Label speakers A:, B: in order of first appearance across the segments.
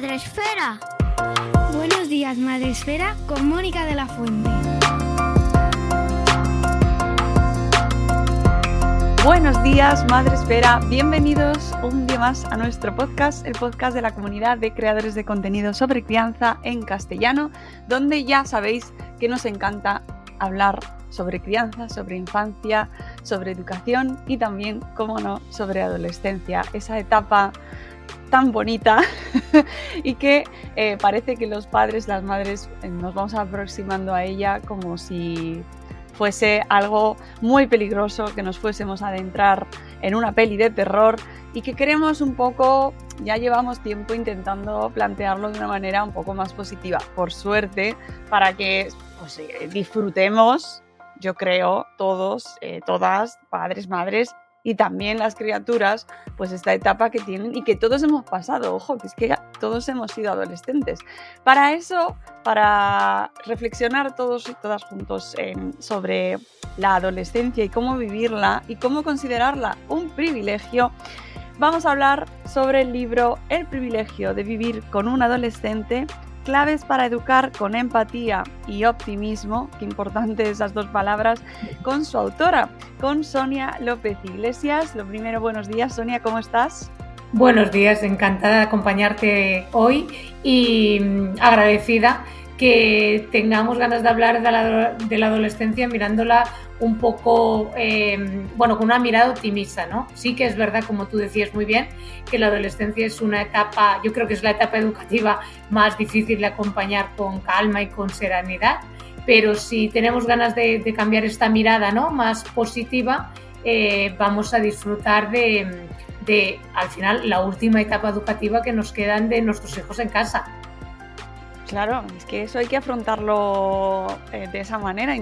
A: días, Madre Esfera. Buenos días, Madre Esfera, con Mónica de la Fuente.
B: Buenos días, Madre Espera. Bienvenidos un día más a nuestro podcast, el podcast de la comunidad de creadores de contenido sobre crianza en castellano, donde ya sabéis que nos encanta hablar sobre crianza, sobre infancia, sobre educación y también, como no, sobre adolescencia, esa etapa tan bonita y que eh, parece que los padres, las madres eh, nos vamos aproximando a ella como si fuese algo muy peligroso, que nos fuésemos a adentrar en una peli de terror y que queremos un poco, ya llevamos tiempo intentando plantearlo de una manera un poco más positiva, por suerte, para que pues, eh, disfrutemos, yo creo, todos, todas, padres, madres, y también las criaturas, pues esta etapa que tienen y que todos hemos pasado, ojo, que es que todos hemos sido adolescentes. Para eso, para reflexionar todos y todas juntos sobre la adolescencia y cómo vivirla y cómo considerarla un privilegio, vamos a hablar sobre el libro El privilegio de vivir con un adolescente claves para educar con empatía y optimismo, qué importante esas dos palabras, con su autora, con Sonia López Iglesias. Lo primero, buenos días, Sonia, ¿cómo estás?
C: Buenos días, encantada de acompañarte hoy y mm, agradecida que tengamos ganas de hablar de la, adolescencia mirándola un poco, eh, bueno, con una mirada optimista, ¿no? Sí que es verdad, como tú decías muy bien, que la adolescencia es una etapa, yo creo que es la etapa educativa más difícil de acompañar con calma y con serenidad, pero si tenemos ganas de, cambiar esta mirada, ¿no? Más positiva, eh, vamos a disfrutar de, de, al final, la última etapa educativa que nos quedan de nuestros hijos en casa.
B: Claro, es que eso hay que afrontarlo eh, de esa manera,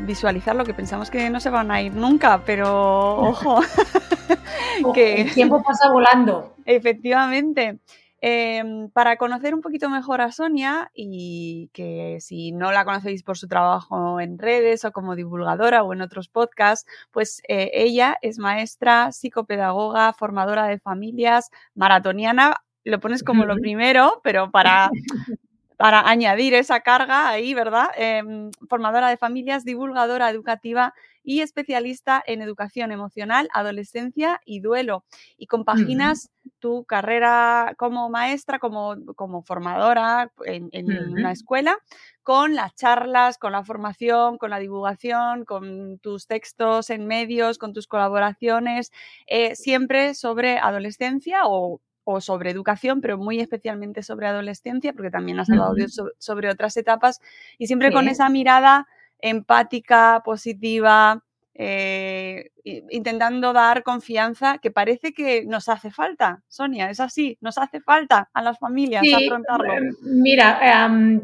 B: visualizarlo, que pensamos que no se van a ir nunca, pero ojo,
C: que el tiempo pasa volando.
B: Efectivamente. Em, para conocer un poquito mejor a Sonia y que si no la conocéis por su trabajo en redes o como divulgadora o en otros podcasts, pues eh, ella es maestra, psicopedagoga, formadora de familias, maratoniana, lo pones como lo primero, pero para para añadir esa carga ahí, ¿verdad? Em, formadora de familias, divulgadora educativa y especialista en educación emocional, adolescencia y duelo. Y compaginas tu carrera como maestra, como, como formadora en, una escuela, con las charlas, con la formación, con la divulgación, con tus textos en medios, con tus colaboraciones, eh, siempre sobre adolescencia o o sobre educación, pero muy especialmente sobre adolescencia, porque también has hablado sobre, otras etapas, y siempre con esa mirada empática, positiva, eh, intentando dar confianza que parece que nos hace falta, Sonia, es así, nos hace falta a las familias afrontarlo.
C: Em, mira, em,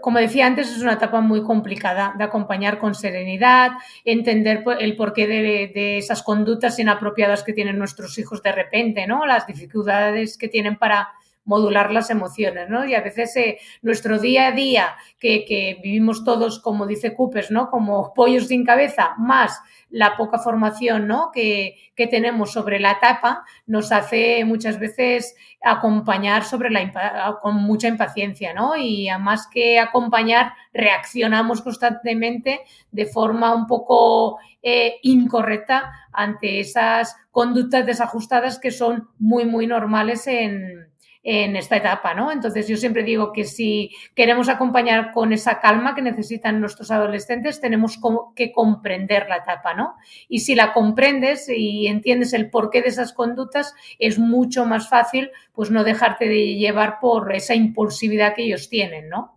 C: como decía antes, es una etapa muy complicada de acompañar con serenidad, entender el porqué de, de esas conductas inapropiadas que tienen nuestros hijos de repente, ¿no? Las dificultades que tienen para modular las emociones, ¿no? Y a veces eh, nuestro día a día, que, vivimos todos, como dice Coopers, ¿no? Como pollos sin cabeza, más la poca formación, ¿no? Que, que tenemos sobre la etapa, nos hace muchas veces acompañar sobre la, con mucha impaciencia, ¿no? Y además que acompañar, reaccionamos constantemente de forma un poco eh, incorrecta ante esas conductas desajustadas que son muy, muy normales en, en esta etapa, ¿no? Entonces yo siempre digo que si queremos acompañar con esa calma que necesitan nuestros adolescentes, tenemos que comprender la etapa, ¿no? Y si la comprendes y entiendes el porqué de esas conductas, es mucho más fácil pues no dejarte de llevar por esa impulsividad que ellos tienen, ¿no?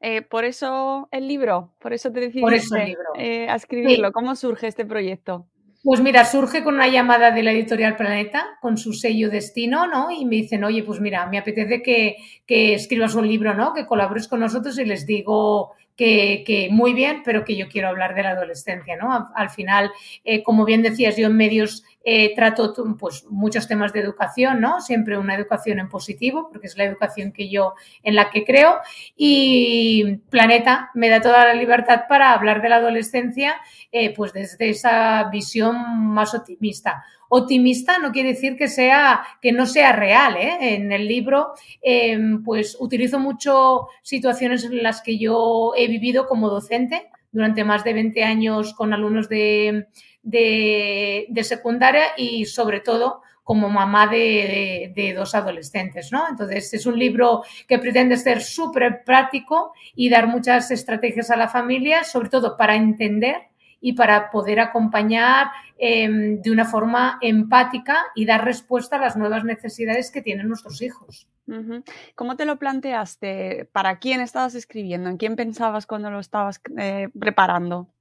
B: Eh, por eso el libro, por eso te decidiste eh, a escribirlo. ¿Cómo surge este proyecto?
C: Pues mira, surge con una llamada de la editorial Planeta, con su sello Destino, ¿no? Y me dicen, oye, pues mira, me apetece que, que escribas un libro, ¿no? Que colabores con nosotros y les digo que, que, muy bien, pero que yo quiero hablar de la adolescencia, ¿no? Al, final, eh, como bien decías, yo en medios eh, trato pues, muchos temas de educación, ¿no? Siempre una educación en positivo, porque es la educación que yo en la que creo. Y Planeta me da toda la libertad para hablar de la adolescencia, eh, pues desde esa visión más optimista optimista no quiere decir que sea que no sea real. ¿eh? En el libro, em, pues utilizo mucho situaciones en las que yo he vivido como docente durante más de 20 años con alumnos de, de, secundaria y sobre todo como mamá de, dos adolescentes, ¿no? Entonces es un libro que pretende ser súper práctico y dar muchas estrategias a la familia, sobre todo para entender y para poder acompañar em, de una forma empática y dar respuesta a las nuevas necesidades que tienen nuestros hijos.
B: ¿Cómo te lo planteaste? ¿Para quién estabas escribiendo? ¿En quién pensabas cuando lo estabas eh, preparando?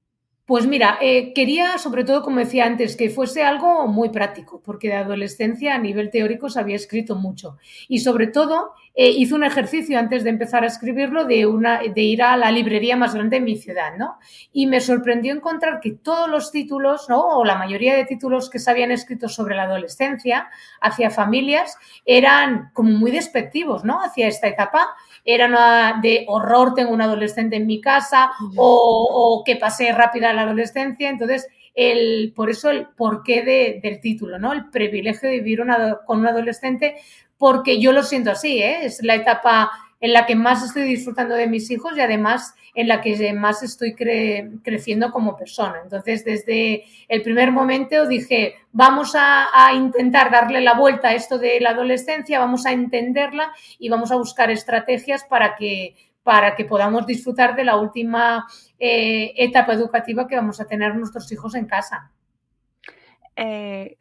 C: Pues mira, eh, quería sobre todo, como decía antes, que fuese algo muy práctico, porque de adolescencia a nivel teórico se había escrito mucho. Y sobre todo, eh, hice un ejercicio antes de empezar a escribirlo de, una, de ir a la librería más grande de mi ciudad, ¿no? Y me sorprendió encontrar que todos los títulos, ¿no? O la mayoría de títulos que se habían escrito sobre la adolescencia hacia familias eran como muy despectivos, ¿no? Hacia esta etapa. Eran de horror, tengo un adolescente en mi casa, o, o que pasé rápida la adolescencia. Entonces, el, por eso el porqué de, del título, ¿no? El privilegio de vivir con un adolescente porque yo lo siento así, ¿eh? es la etapa en la que más estoy disfrutando de mis hijos y además en la que más estoy creciendo como persona. Entonces, desde el primer momento dije, vamos a, intentar darle la vuelta a esto de la adolescencia, vamos a entenderla y vamos a buscar estrategias para que, para que podamos disfrutar de la última eh, etapa educativa que vamos a tener nuestros hijos en casa.
B: Eh,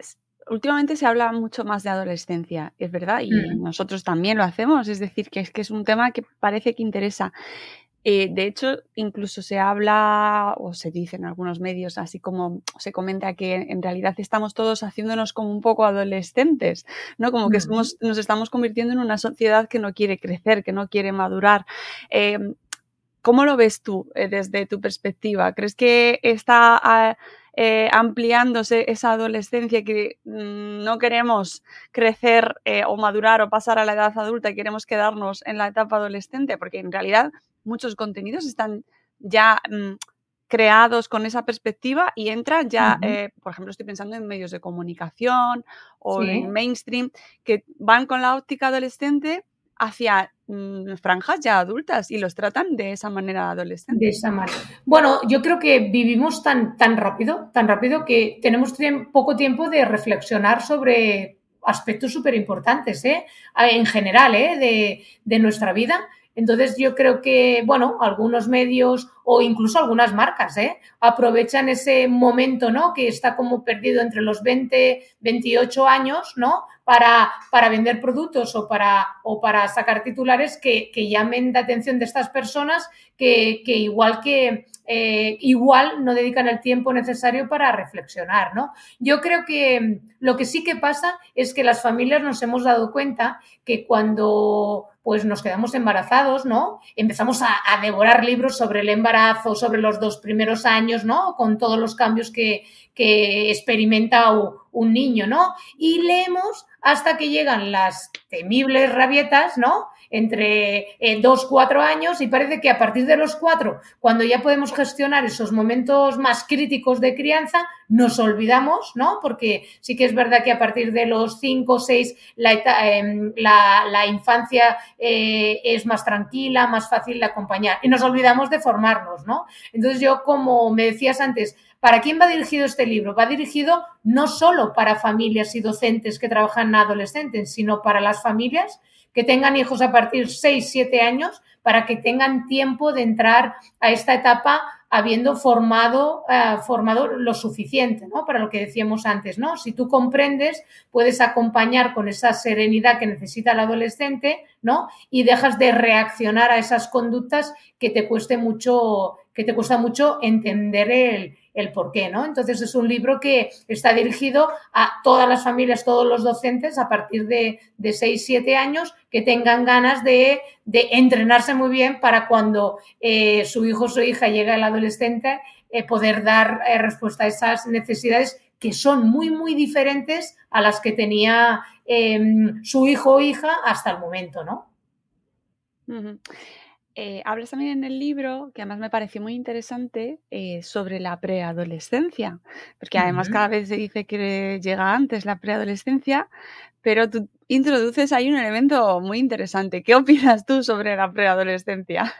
B: últimamente se habla mucho más de adolescencia, es verdad, y mm. nosotros también lo hacemos, es decir, que es que es un tema que parece que interesa. Eh, de hecho, incluso se habla o se dice en algunos medios, así como se comenta que en realidad estamos todos haciéndonos como un poco adolescentes, ¿no? Como que somos, nos estamos convirtiendo en una sociedad que no quiere crecer, que no quiere madurar. Eh, ¿Cómo lo ves tú eh, desde tu perspectiva? ¿Crees que está ah, eh, ampliándose esa adolescencia que mm, no queremos crecer eh, o madurar o pasar a la edad adulta y queremos quedarnos en la etapa adolescente, porque en realidad muchos contenidos están ya mm, creados con esa perspectiva y entran ya, eh, por ejemplo, estoy pensando en medios de comunicación o en mainstream, que van con la óptica adolescente hacia mm, franjas ya adultas y los tratan de esa manera adolescente.
C: De esa manera. Bueno, yo creo que vivimos tan, tan rápido, tan rápido que tenemos poco tiempo de reflexionar sobre aspectos súper importantes, ¿eh? en general, ¿eh? de, de nuestra vida. Entonces yo creo que, bueno, algunos medios o incluso algunas marcas, ¿eh? aprovechan ese momento, ¿no? Que está como perdido entre los 20, 28 años, ¿no? Para, vender productos o para, sacar titulares que, llamen la atención de estas personas que, igual que eh, igual no dedican el tiempo necesario para reflexionar. Yo creo que lo que sí que pasa es que las familias nos hemos dado cuenta que cuando pues nos quedamos embarazados, ¿no? Empezamos a, a devorar libros sobre el embarazo sobre los dos primeros años, ¿no? Con todos los cambios que, que experimenta un niño, ¿no? Y leemos hasta que llegan las temibles rabietas, ¿no? Entre dos, cuatro años y parece que a partir de los cuatro, cuando ya podemos gestionar esos momentos más críticos de crianza, nos olvidamos, ¿no? Porque sí que es verdad que a partir de los cinco seis la, em, infancia eh, es más tranquila, más fácil de acompañar y nos olvidamos de formarnos, ¿no? Entonces yo, como me decías antes, ¿Para quién va dirigido este libro? Va dirigido no solo para familias y docentes que trabajan en adolescentes, sino para las familias que tengan hijos a partir de 6, 7 años para que tengan tiempo de entrar a esta etapa habiendo formado, eh, formado lo suficiente, ¿no? Para lo que decíamos antes, ¿no? Si tú comprendes, puedes acompañar con esa serenidad que necesita el adolescente, ¿no? Y dejas de reaccionar a esas conductas que te cueste mucho, que te cuesta mucho entender el, el por qué, ¿no? Entonces es un libro que está dirigido a todas las familias, todos los docentes a partir de, de 6, 7 años que tengan ganas de, entrenarse muy bien para cuando eh, su hijo o su hija llegue al adolescente eh, poder dar eh, respuesta a esas necesidades que son muy, muy diferentes a las que tenía em, su hijo o hija hasta el momento, ¿no?
B: Eh, hablas también en el libro, que además me pareció muy interesante, eh, sobre la preadolescencia, porque además cada vez se dice que llega antes la preadolescencia, pero tú introduces ahí un elemento muy interesante. ¿Qué opinas tú sobre la preadolescencia?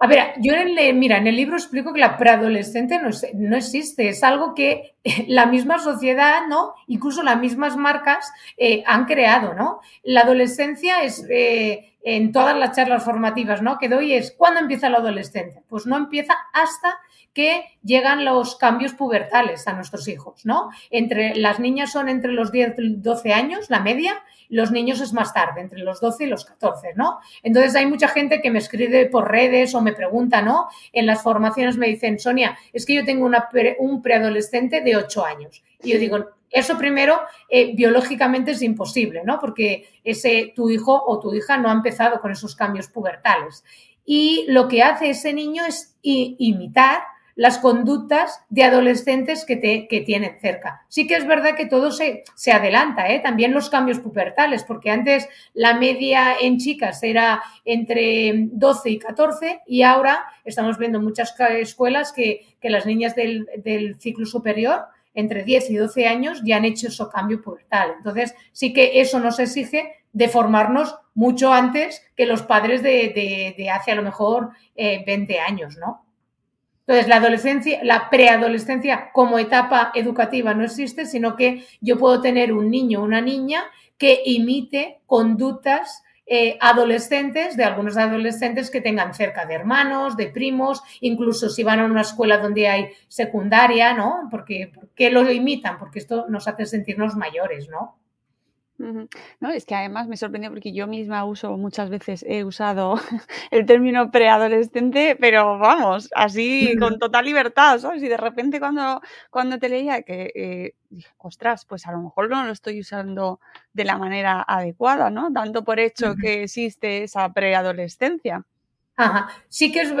C: A ver, yo en el, mira, en el libro explico que la preadolescente no, no, existe, es algo que la misma sociedad, ¿no? Incluso las mismas marcas eh, han creado, ¿no? La adolescencia es en todas las charlas formativas ¿no? que doy es ¿cuándo empieza la adolescencia? Pues no empieza hasta que llegan los cambios pubertales a nuestros hijos, ¿no? Entre las niñas son entre los 10 y 12 años, la media, los niños es más tarde, entre los 12 y los 14, ¿no? Entonces hay mucha gente que me escribe por redes o me pregunta, ¿no? En las formaciones me dicen, Sonia, es que yo tengo una un preadolescente de 8 años. Y yo digo, eso primero, eh, biológicamente es imposible, ¿no? Porque ese, tu hijo o tu hija no ha empezado con esos cambios pubertales. Y lo que hace ese niño es imitar las conductas de adolescentes que, te, que tienen cerca. Sí que es verdad que todo se, se adelanta, ¿eh? también los cambios pubertales, porque antes la media en chicas era entre 12 y 14 y ahora estamos viendo muchas escuelas que, que las niñas del, del ciclo superior entre 10 y 12 años ya han hecho ese cambio pubertal. Entonces, sí que eso nos exige de formarnos mucho antes que los padres de, hace a lo mejor 20 eh, años, ¿no? Entonces, la adolescencia, la preadolescencia como etapa educativa no existe, sino que yo puedo tener un niño o una niña que imite conductas eh, adolescentes, de algunos adolescentes que tengan cerca de hermanos, de primos, incluso si van a una escuela donde hay secundaria, ¿no? Porque, ¿Por qué lo imitan? Porque esto nos hace sentirnos mayores, ¿no?
B: No, es que además me sorprendió porque yo misma uso muchas veces, he usado el término preadolescente, pero vamos, así con total libertad, ¿sabes? Y de repente cuando, cuando te leía que, eh, dije, ostras, pues a lo mejor no lo estoy usando de la manera adecuada, ¿no? Dando por hecho que existe esa preadolescencia.
C: Ajá, sí que es,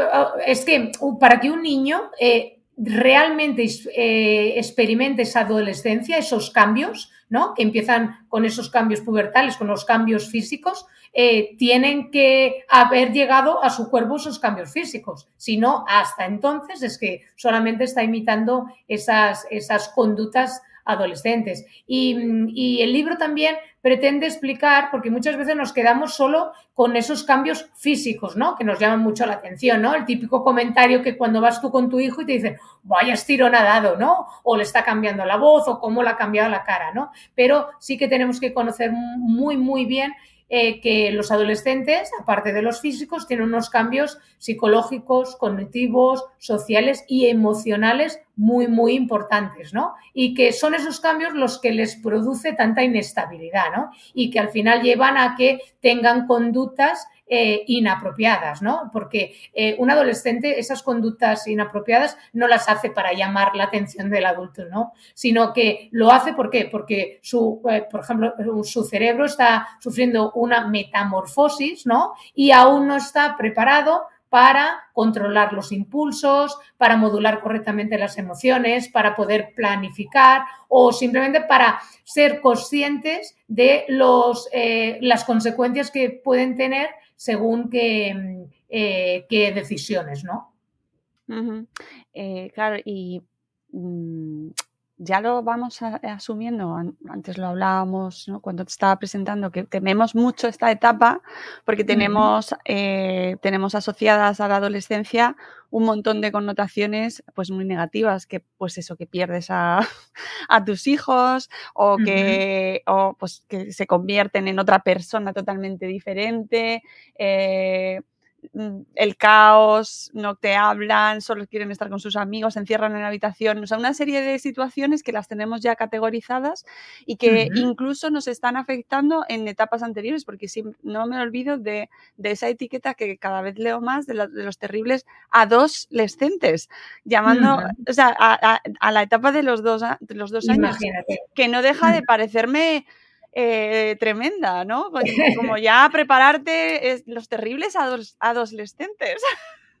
C: es que uh, para que un niño eh, realmente eh, experimente esa adolescencia, esos cambios, ¿no? que empiezan con esos cambios pubertales, con los cambios físicos, eh, tienen que haber llegado a su cuerpo esos cambios físicos. Si no, hasta entonces es que solamente está imitando esas, esas conductas adolescentes. Y, el libro también pretende explicar, porque muchas veces nos quedamos solo con esos cambios físicos, ¿no? Que nos llaman mucho la atención, ¿no? El típico comentario que cuando vas tú con tu hijo y te dicen, vaya estirón ¿no? O le está cambiando la voz o cómo le ha cambiado la cara, ¿no? Pero sí que tenemos que conocer muy, muy bien eh, que los adolescentes, aparte de los físicos, tienen unos cambios psicológicos, cognitivos, sociales y emocionales muy, muy importantes, ¿no? Y que son esos cambios los que les produce tanta inestabilidad, ¿no? Y que al final llevan a que tengan conductas eh, inapropiadas, ¿no? Porque eh, un adolescente esas conductas inapropiadas no las hace para llamar la atención del adulto, ¿no? Sino que lo hace ¿por qué? porque su, eh, por ejemplo, su cerebro está sufriendo una metamorfosis, ¿no? Y aún no está preparado para controlar los impulsos, para modular correctamente las emociones, para poder planificar o simplemente para ser conscientes de los, eh, las consecuencias que pueden tener según qué, eh, qué decisiones, ¿no?
B: Eh, claro, y mm, ya lo vamos asumiendo, antes lo hablábamos cuando te estaba presentando, que tememos mucho esta etapa porque tenemos, eh, tenemos asociadas a la adolescencia un montón de connotaciones pues muy negativas, que pues eso, que pierdes a, tus hijos o que, o, pues, que se convierten en otra persona totalmente diferente. Eh, el caos, no te hablan, solo quieren estar con sus amigos, se encierran en la habitación, o sea, una serie de situaciones que las tenemos ya categorizadas y que incluso nos están afectando en etapas anteriores, porque no me olvido de, esa etiqueta que cada vez leo más de, los terribles adolescentes, llamando, o sea, a, la etapa de los dos, de los dos años, que no deja de parecerme eh, tremenda, ¿no? Como ya prepararte los terribles adolescentes.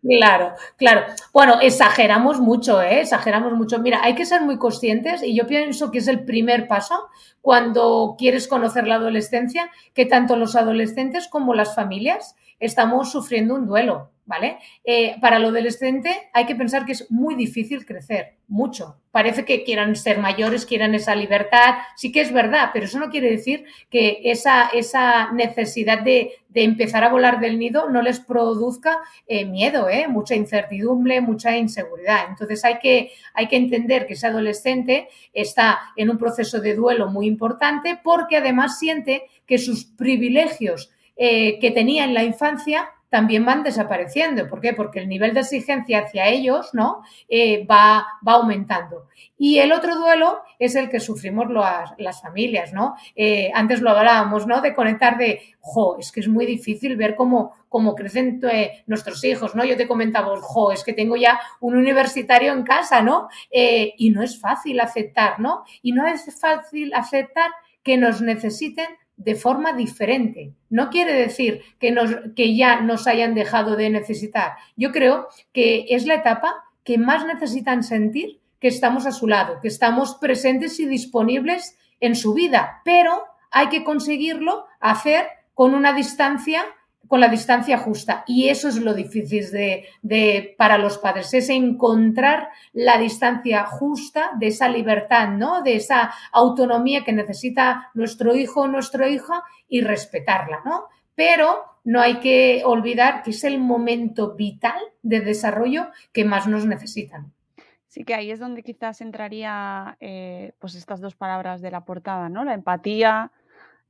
C: Claro, claro. Bueno, exageramos mucho, ¿eh? Exageramos mucho. Mira, hay que ser muy conscientes y yo pienso que es el primer paso cuando quieres conocer la adolescencia, que tanto los adolescentes como las familias estamos sufriendo un duelo. ¿vale? Eh, para el adolescente hay que pensar que es muy difícil crecer, mucho. Parece que quieran ser mayores, quieran esa libertad, sí que es verdad, pero eso no quiere decir que esa, esa necesidad de, empezar a volar del nido no les produzca eh, miedo, ¿eh? mucha incertidumbre, mucha inseguridad. Entonces hay que, hay que entender que ese adolescente está en un proceso de duelo muy importante porque además siente que sus privilegios que tenía en la infancia también van desapareciendo. ¿Por qué? Porque el nivel de exigencia hacia ellos ¿no? Eh, va, va, aumentando. Y el otro duelo es el que sufrimos las, familias, ¿no? Eh, antes lo hablábamos, ¿no? De conectar de, jo, es que es muy difícil ver cómo, cómo crecen eh, nuestros hijos, ¿no? Yo te comentaba, jo, es que tengo ya un universitario en casa, ¿no? y no es fácil aceptar, ¿no? Y no es fácil aceptar que nos necesiten de forma diferente. No quiere decir que, nos, que ya nos hayan dejado de necesitar. Yo creo que es la etapa que más necesitan sentir que estamos a su lado, que estamos presentes y disponibles en su vida, pero hay que conseguirlo hacer con una distancia con la distancia justa. Y eso es lo difícil de, para los padres, es encontrar la distancia justa de esa libertad, ¿no? De esa autonomía que necesita nuestro hijo o nuestra hija y respetarla, ¿no? Pero no hay que olvidar que es el momento vital de desarrollo que más nos necesitan.
B: Sí, que ahí es donde quizás entraría eh, pues estas dos palabras de la portada, ¿no? La empatía,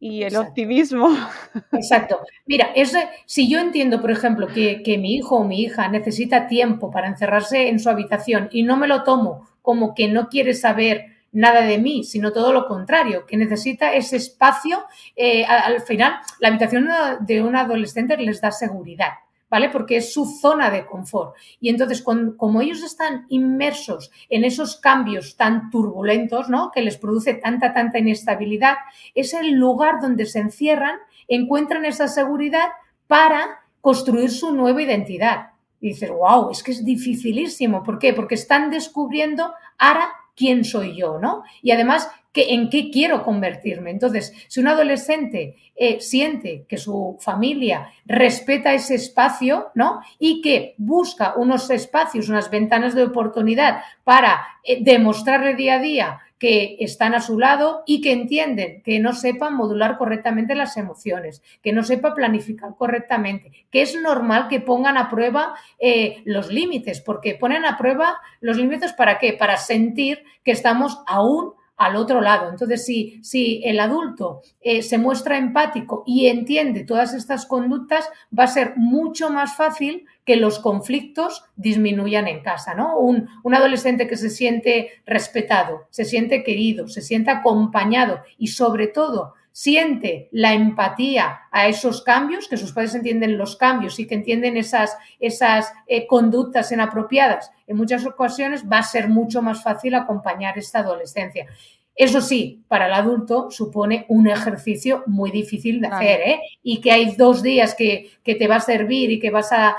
B: y el optimismo.
C: Exacto. Mira, es, si yo entiendo, por ejemplo, que, que, mi hijo o mi hija necesita tiempo para encerrarse en su habitación y no me lo tomo como que no quiere saber nada de mí, sino todo lo contrario, que necesita ese espacio, eh, al final, la habitación de un adolescente les da seguridad. ¿Vale? Porque es su zona de confort. Y entonces, como ellos están inmersos en esos cambios tan turbulentos, ¿no? Que les produce tanta, tanta inestabilidad, es el lugar donde se encierran, encuentran esa seguridad para construir su nueva identidad. Y dices, wow, es que es dificilísimo. ¿Por qué? Porque están descubriendo ahora quién soy yo, ¿no? Y además en qué quiero convertirme. Entonces, si un adolescente eh, siente que su familia respeta ese espacio, ¿no? Y que busca unos espacios, unas ventanas de oportunidad para eh, demostrarle día a día que están a su lado y que entienden que no sepan modular correctamente las emociones, que no sepa planificar correctamente, que es normal que pongan a prueba eh, los límites, porque ponen a prueba los límites para qué? Para sentir que estamos aún al otro lado. Entonces, si, si el adulto eh, se muestra empático y entiende todas estas conductas, va a ser mucho más fácil que los conflictos disminuyan en casa, ¿no? Un, un, adolescente que se siente respetado, se siente querido, se siente acompañado y sobre todo siente la empatía a esos cambios, que sus padres entienden los cambios y que entienden esas, esas eh, conductas inapropiadas, en muchas ocasiones va a ser mucho más fácil acompañar esta adolescencia. Eso sí, para el adulto supone un ejercicio muy difícil de hacer, ¿eh? Y que hay dos días que, te va a servir y que vas a,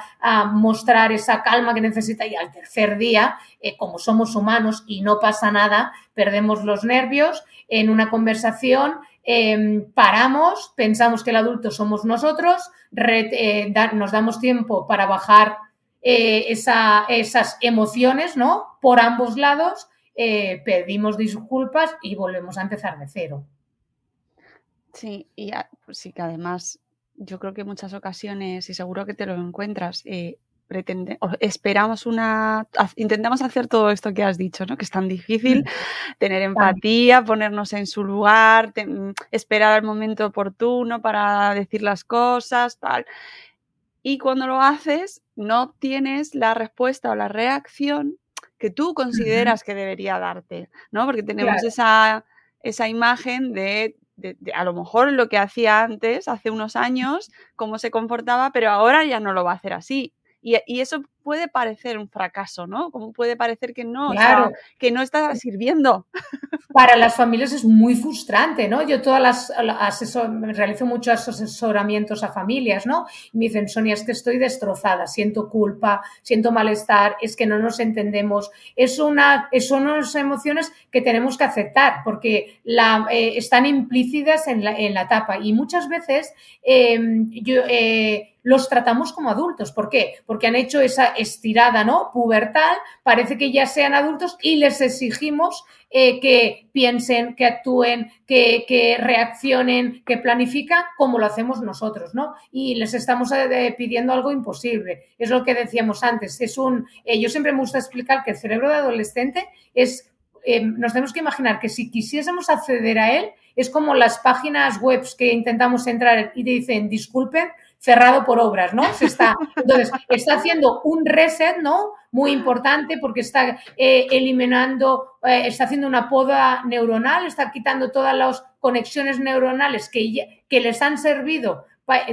C: mostrar esa calma que necesita y al tercer día, eh, como somos humanos y no pasa nada, perdemos los nervios en una conversación, em, paramos, pensamos que el adulto somos nosotros, eh, nos damos tiempo para bajar esas emociones, ¿no? Por ambos lados eh, pedimos disculpas y volvemos a empezar de cero.
B: Sí, y pues sí que además yo creo que en muchas ocasiones, y seguro que te lo encuentras, eh, esperamos una, intentamos hacer todo esto que has dicho, ¿no? Que es tan difícil, mm. tener empatía, ponernos en su lugar, mm, esperar al momento oportuno para decir las cosas, tal. Y cuando lo haces, no tienes la respuesta o la reacción que tú consideras que debería darte, ¿no? Porque tenemos esa, esa imagen de, a lo mejor lo que hacía antes, hace unos años, cómo se comportaba, pero ahora ya no lo va a hacer así. Y, y eso puede parecer un fracaso, ¿no? Como puede parecer que no, que no está sirviendo.
C: Para las familias es muy frustrante, ¿no? Yo todas las asesor, realizo muchos asesoramientos a familias, ¿no? Y me dicen, Sonia, es que estoy destrozada, siento culpa, siento malestar, es que no nos entendemos. Es una, son unas emociones que tenemos que aceptar porque la, eh, están implícitas en la, en la etapa y muchas veces em, yo, eh, los tratamos como adultos. ¿Por qué? Porque han hecho esa estirada, ¿no? Pubertal, parece que ya sean adultos y les exigimos eh, que piensen, que actúen, que, reaccionen, que planifican como lo hacemos nosotros, ¿no? Y les estamos eh, pidiendo algo imposible. Es lo que decíamos antes. Es un, eh, yo siempre me gusta explicar que el cerebro de adolescente es nos tenemos que imaginar que si quisiésemos acceder a él, es como las páginas web que intentamos entrar y dicen, disculpen, cerrado por obras, ¿no? Se está, entonces, está haciendo un reset, ¿no? Muy importante porque está eh, eliminando, eh, está haciendo una poda neuronal, está quitando todas las conexiones neuronales que, que les han servido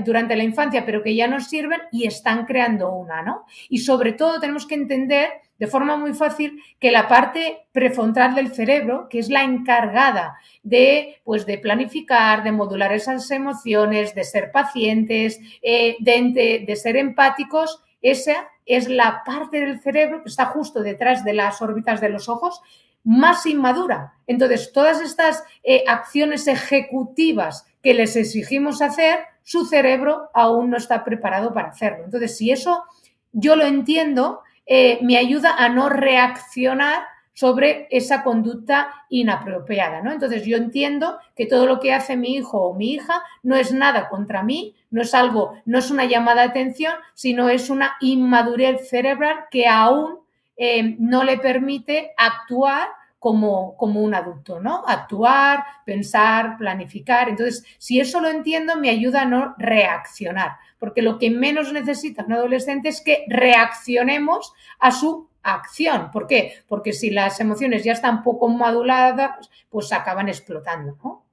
C: durante la infancia, pero que ya no sirven y están creando una, ¿no? Y sobre todo tenemos que entender de forma muy fácil que la parte prefrontal del cerebro, que es la encargada de, pues, de planificar, de modular esas emociones, de ser pacientes, eh, de, de ser empáticos, esa es la parte del cerebro que está justo detrás de las órbitas de los ojos más inmadura. Entonces, todas estas eh, acciones ejecutivas que les exigimos hacer, su cerebro aún no está preparado para hacerlo. Entonces, si eso yo lo entiendo, eh, me ayuda a no reaccionar sobre esa conducta inapropiada, ¿no? Entonces yo entiendo que todo lo que hace mi hijo o mi hija no es nada contra mí, no es algo, no es una llamada de atención, sino es una inmadurez cerebral que aún eh, no le permite actuar como, como, un adulto, ¿no? Actuar, pensar, planificar. Entonces, si eso lo entiendo, me ayuda a no reaccionar, porque lo que menos necesita un adolescente es que reaccionemos a su acción. ¿Por qué? Porque si las emociones ya están poco moduladas, pues acaban explotando, ¿no?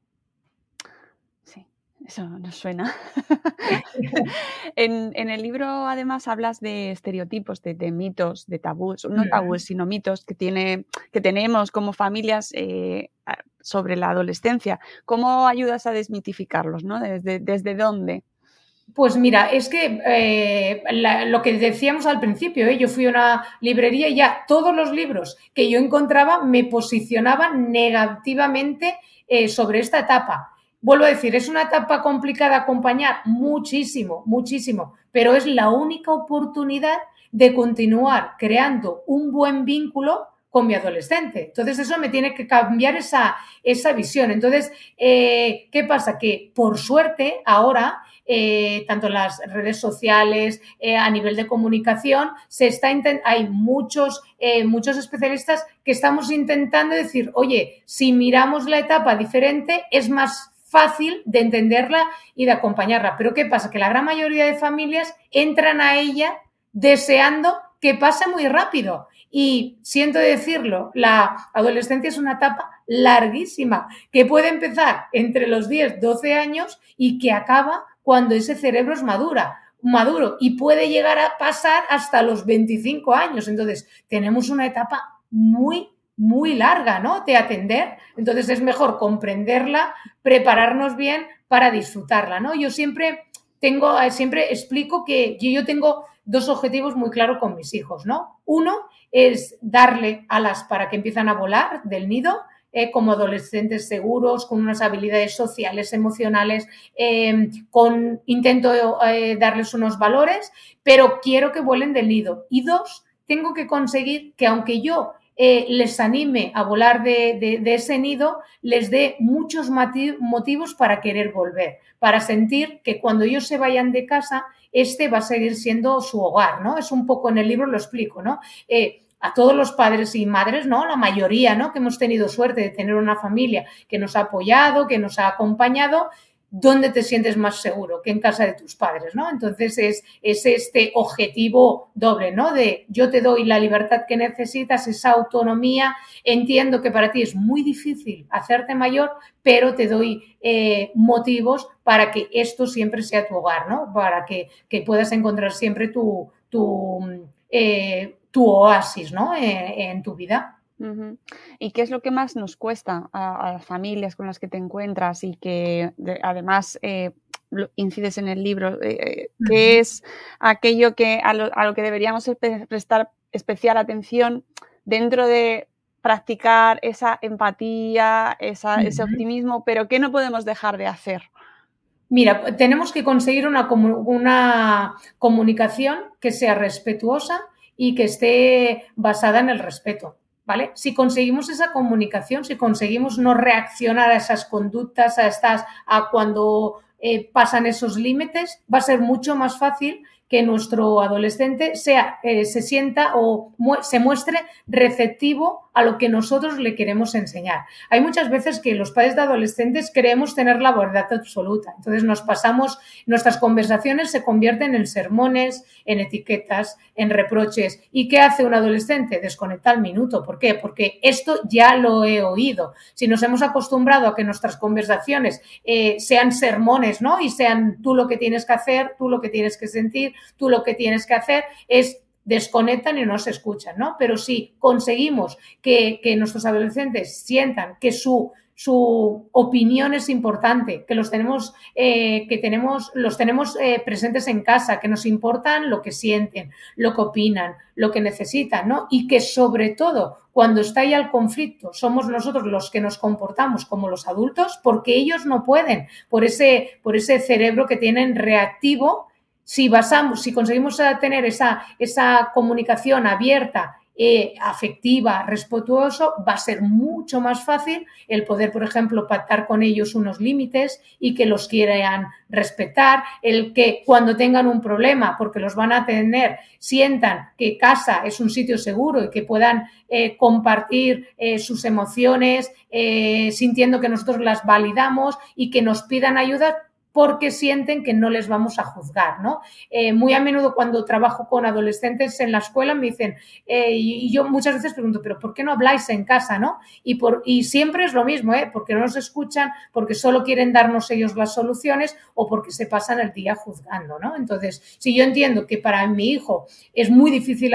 B: Eso nos suena. en, el libro, además, hablas de estereotipos, de, mitos, de tabús, no tabús, sino mitos que, tiene, que tenemos como familias eh, sobre la adolescencia. ¿Cómo ayudas a desmitificarlos? ¿no? ¿Desde, desde dónde?
C: Pues mira, es que eh, lo que decíamos al principio, ¿eh? yo fui a una librería y ya todos los libros que yo encontraba me posicionaban negativamente sobre esta etapa. Vuelvo a decir, es una etapa complicada acompañar muchísimo, muchísimo, pero es la única oportunidad de continuar creando un buen vínculo con mi adolescente. Entonces eso me tiene que cambiar esa, esa visión. Entonces, eh, ¿qué pasa? Que por suerte ahora, eh, tanto en las redes sociales, eh, a nivel de comunicación, se está hay muchos, muchos especialistas que estamos intentando decir, oye, si miramos la etapa diferente, es más fácil de entenderla y de acompañarla. Pero ¿qué pasa? Que la gran mayoría de familias entran a ella deseando que pase muy rápido. Y siento decirlo, la adolescencia es una etapa larguísima, que puede empezar entre los 10, 12 años y que acaba cuando ese cerebro es madura, maduro y puede llegar a pasar hasta los 25 años. Entonces, tenemos una etapa muy muy larga, ¿no? De atender. Entonces es mejor comprenderla, prepararnos bien para disfrutarla, ¿no? Yo siempre tengo, siempre explico que yo tengo dos objetivos muy claros con mis hijos, ¿no? Uno es darle alas para que empiezan a volar del nido eh, como adolescentes seguros, con unas habilidades sociales, emocionales, em, con intento eh, darles unos valores, pero quiero que vuelen del nido. Y dos, tengo que conseguir que aunque yo eh, les anime a volar de, ese nido, les dé muchos motivos para querer volver, para sentir que cuando ellos se vayan de casa, este va a seguir siendo su hogar, ¿no? Es un poco en el libro lo explico, ¿no? a todos los padres y madres, ¿no? La mayoría, ¿no? Que hemos tenido suerte de tener una familia que nos ha apoyado, que nos ha acompañado, ¿dónde te sientes más seguro que en casa de tus padres, ¿no? Entonces es, es este objetivo doble, ¿no? De yo te doy la libertad que necesitas, esa autonomía, entiendo que para ti es muy difícil hacerte mayor, pero te doy eh, motivos para que esto siempre sea tu hogar, ¿no? Para que, puedas encontrar siempre tu, tu eh, tu oasis ¿no? Eh, en, tu vida.
B: ¿Y qué es lo que más nos cuesta a, las familias con las que te encuentras y que además eh, incides en el libro? Eh, ¿Qué es aquello que a lo, que deberíamos prestar especial atención dentro de practicar esa empatía, ese optimismo, pero qué no podemos dejar de hacer?
C: Mira, tenemos que conseguir una, una comunicación que sea respetuosa y que esté basada en el respeto. ¿Vale? Si conseguimos esa comunicación, si conseguimos no reaccionar a esas conductas, a estas, a cuando eh, pasan esos límites, va a ser mucho más fácil que nuestro adolescente sea, eh, se sienta o se muestre receptivo a lo que nosotros le queremos enseñar. Hay muchas veces que los padres de adolescentes creemos tener la verdad absoluta. Entonces nos pasamos, nuestras conversaciones se convierten en sermones, en etiquetas, en reproches. ¿Y qué hace un adolescente? Desconecta al minuto. ¿Por qué? Porque esto ya lo he oído. Si nos hemos acostumbrado a que nuestras conversaciones eh, sean sermones, ¿no? Y sean tú lo que tienes que hacer, tú lo que tienes que sentir, tú lo que tienes que hacer es desconectan y no se escuchan, ¿no? Pero si conseguimos que, nuestros adolescentes sientan que su, su opinión es importante, que los tenemos, eh, que tenemos, los tenemos eh, presentes en casa, que nos importan lo que sienten, lo que opinan, lo que necesitan, ¿no? Y que sobre todo cuando está ahí el conflicto, somos nosotros los que nos comportamos como los adultos, porque ellos no pueden, por ese, por ese cerebro que tienen reactivo si basamos, si conseguimos eh, tener esa, esa comunicación abierta, eh, afectiva, respetuoso, va a ser mucho más fácil el poder, por ejemplo, pactar con ellos unos límites y que los quieran respetar, el que cuando tengan un problema, porque los van a tener, sientan que casa es un sitio seguro y que puedan eh, compartir sus emociones, sintiendo que nosotros las validamos y que nos pidan ayuda porque sienten que no les vamos a juzgar, ¿no? Eh, muy a menudo cuando trabajo con adolescentes en la escuela me dicen, eh, y yo muchas veces pregunto, pero ¿por qué no habláis en casa, no? Y, por, y siempre es lo mismo, ¿eh? Porque no nos escuchan, porque solo quieren darnos ellos las soluciones o porque se pasan el día juzgando, ¿no? Entonces, si yo entiendo que para mi hijo es muy difícil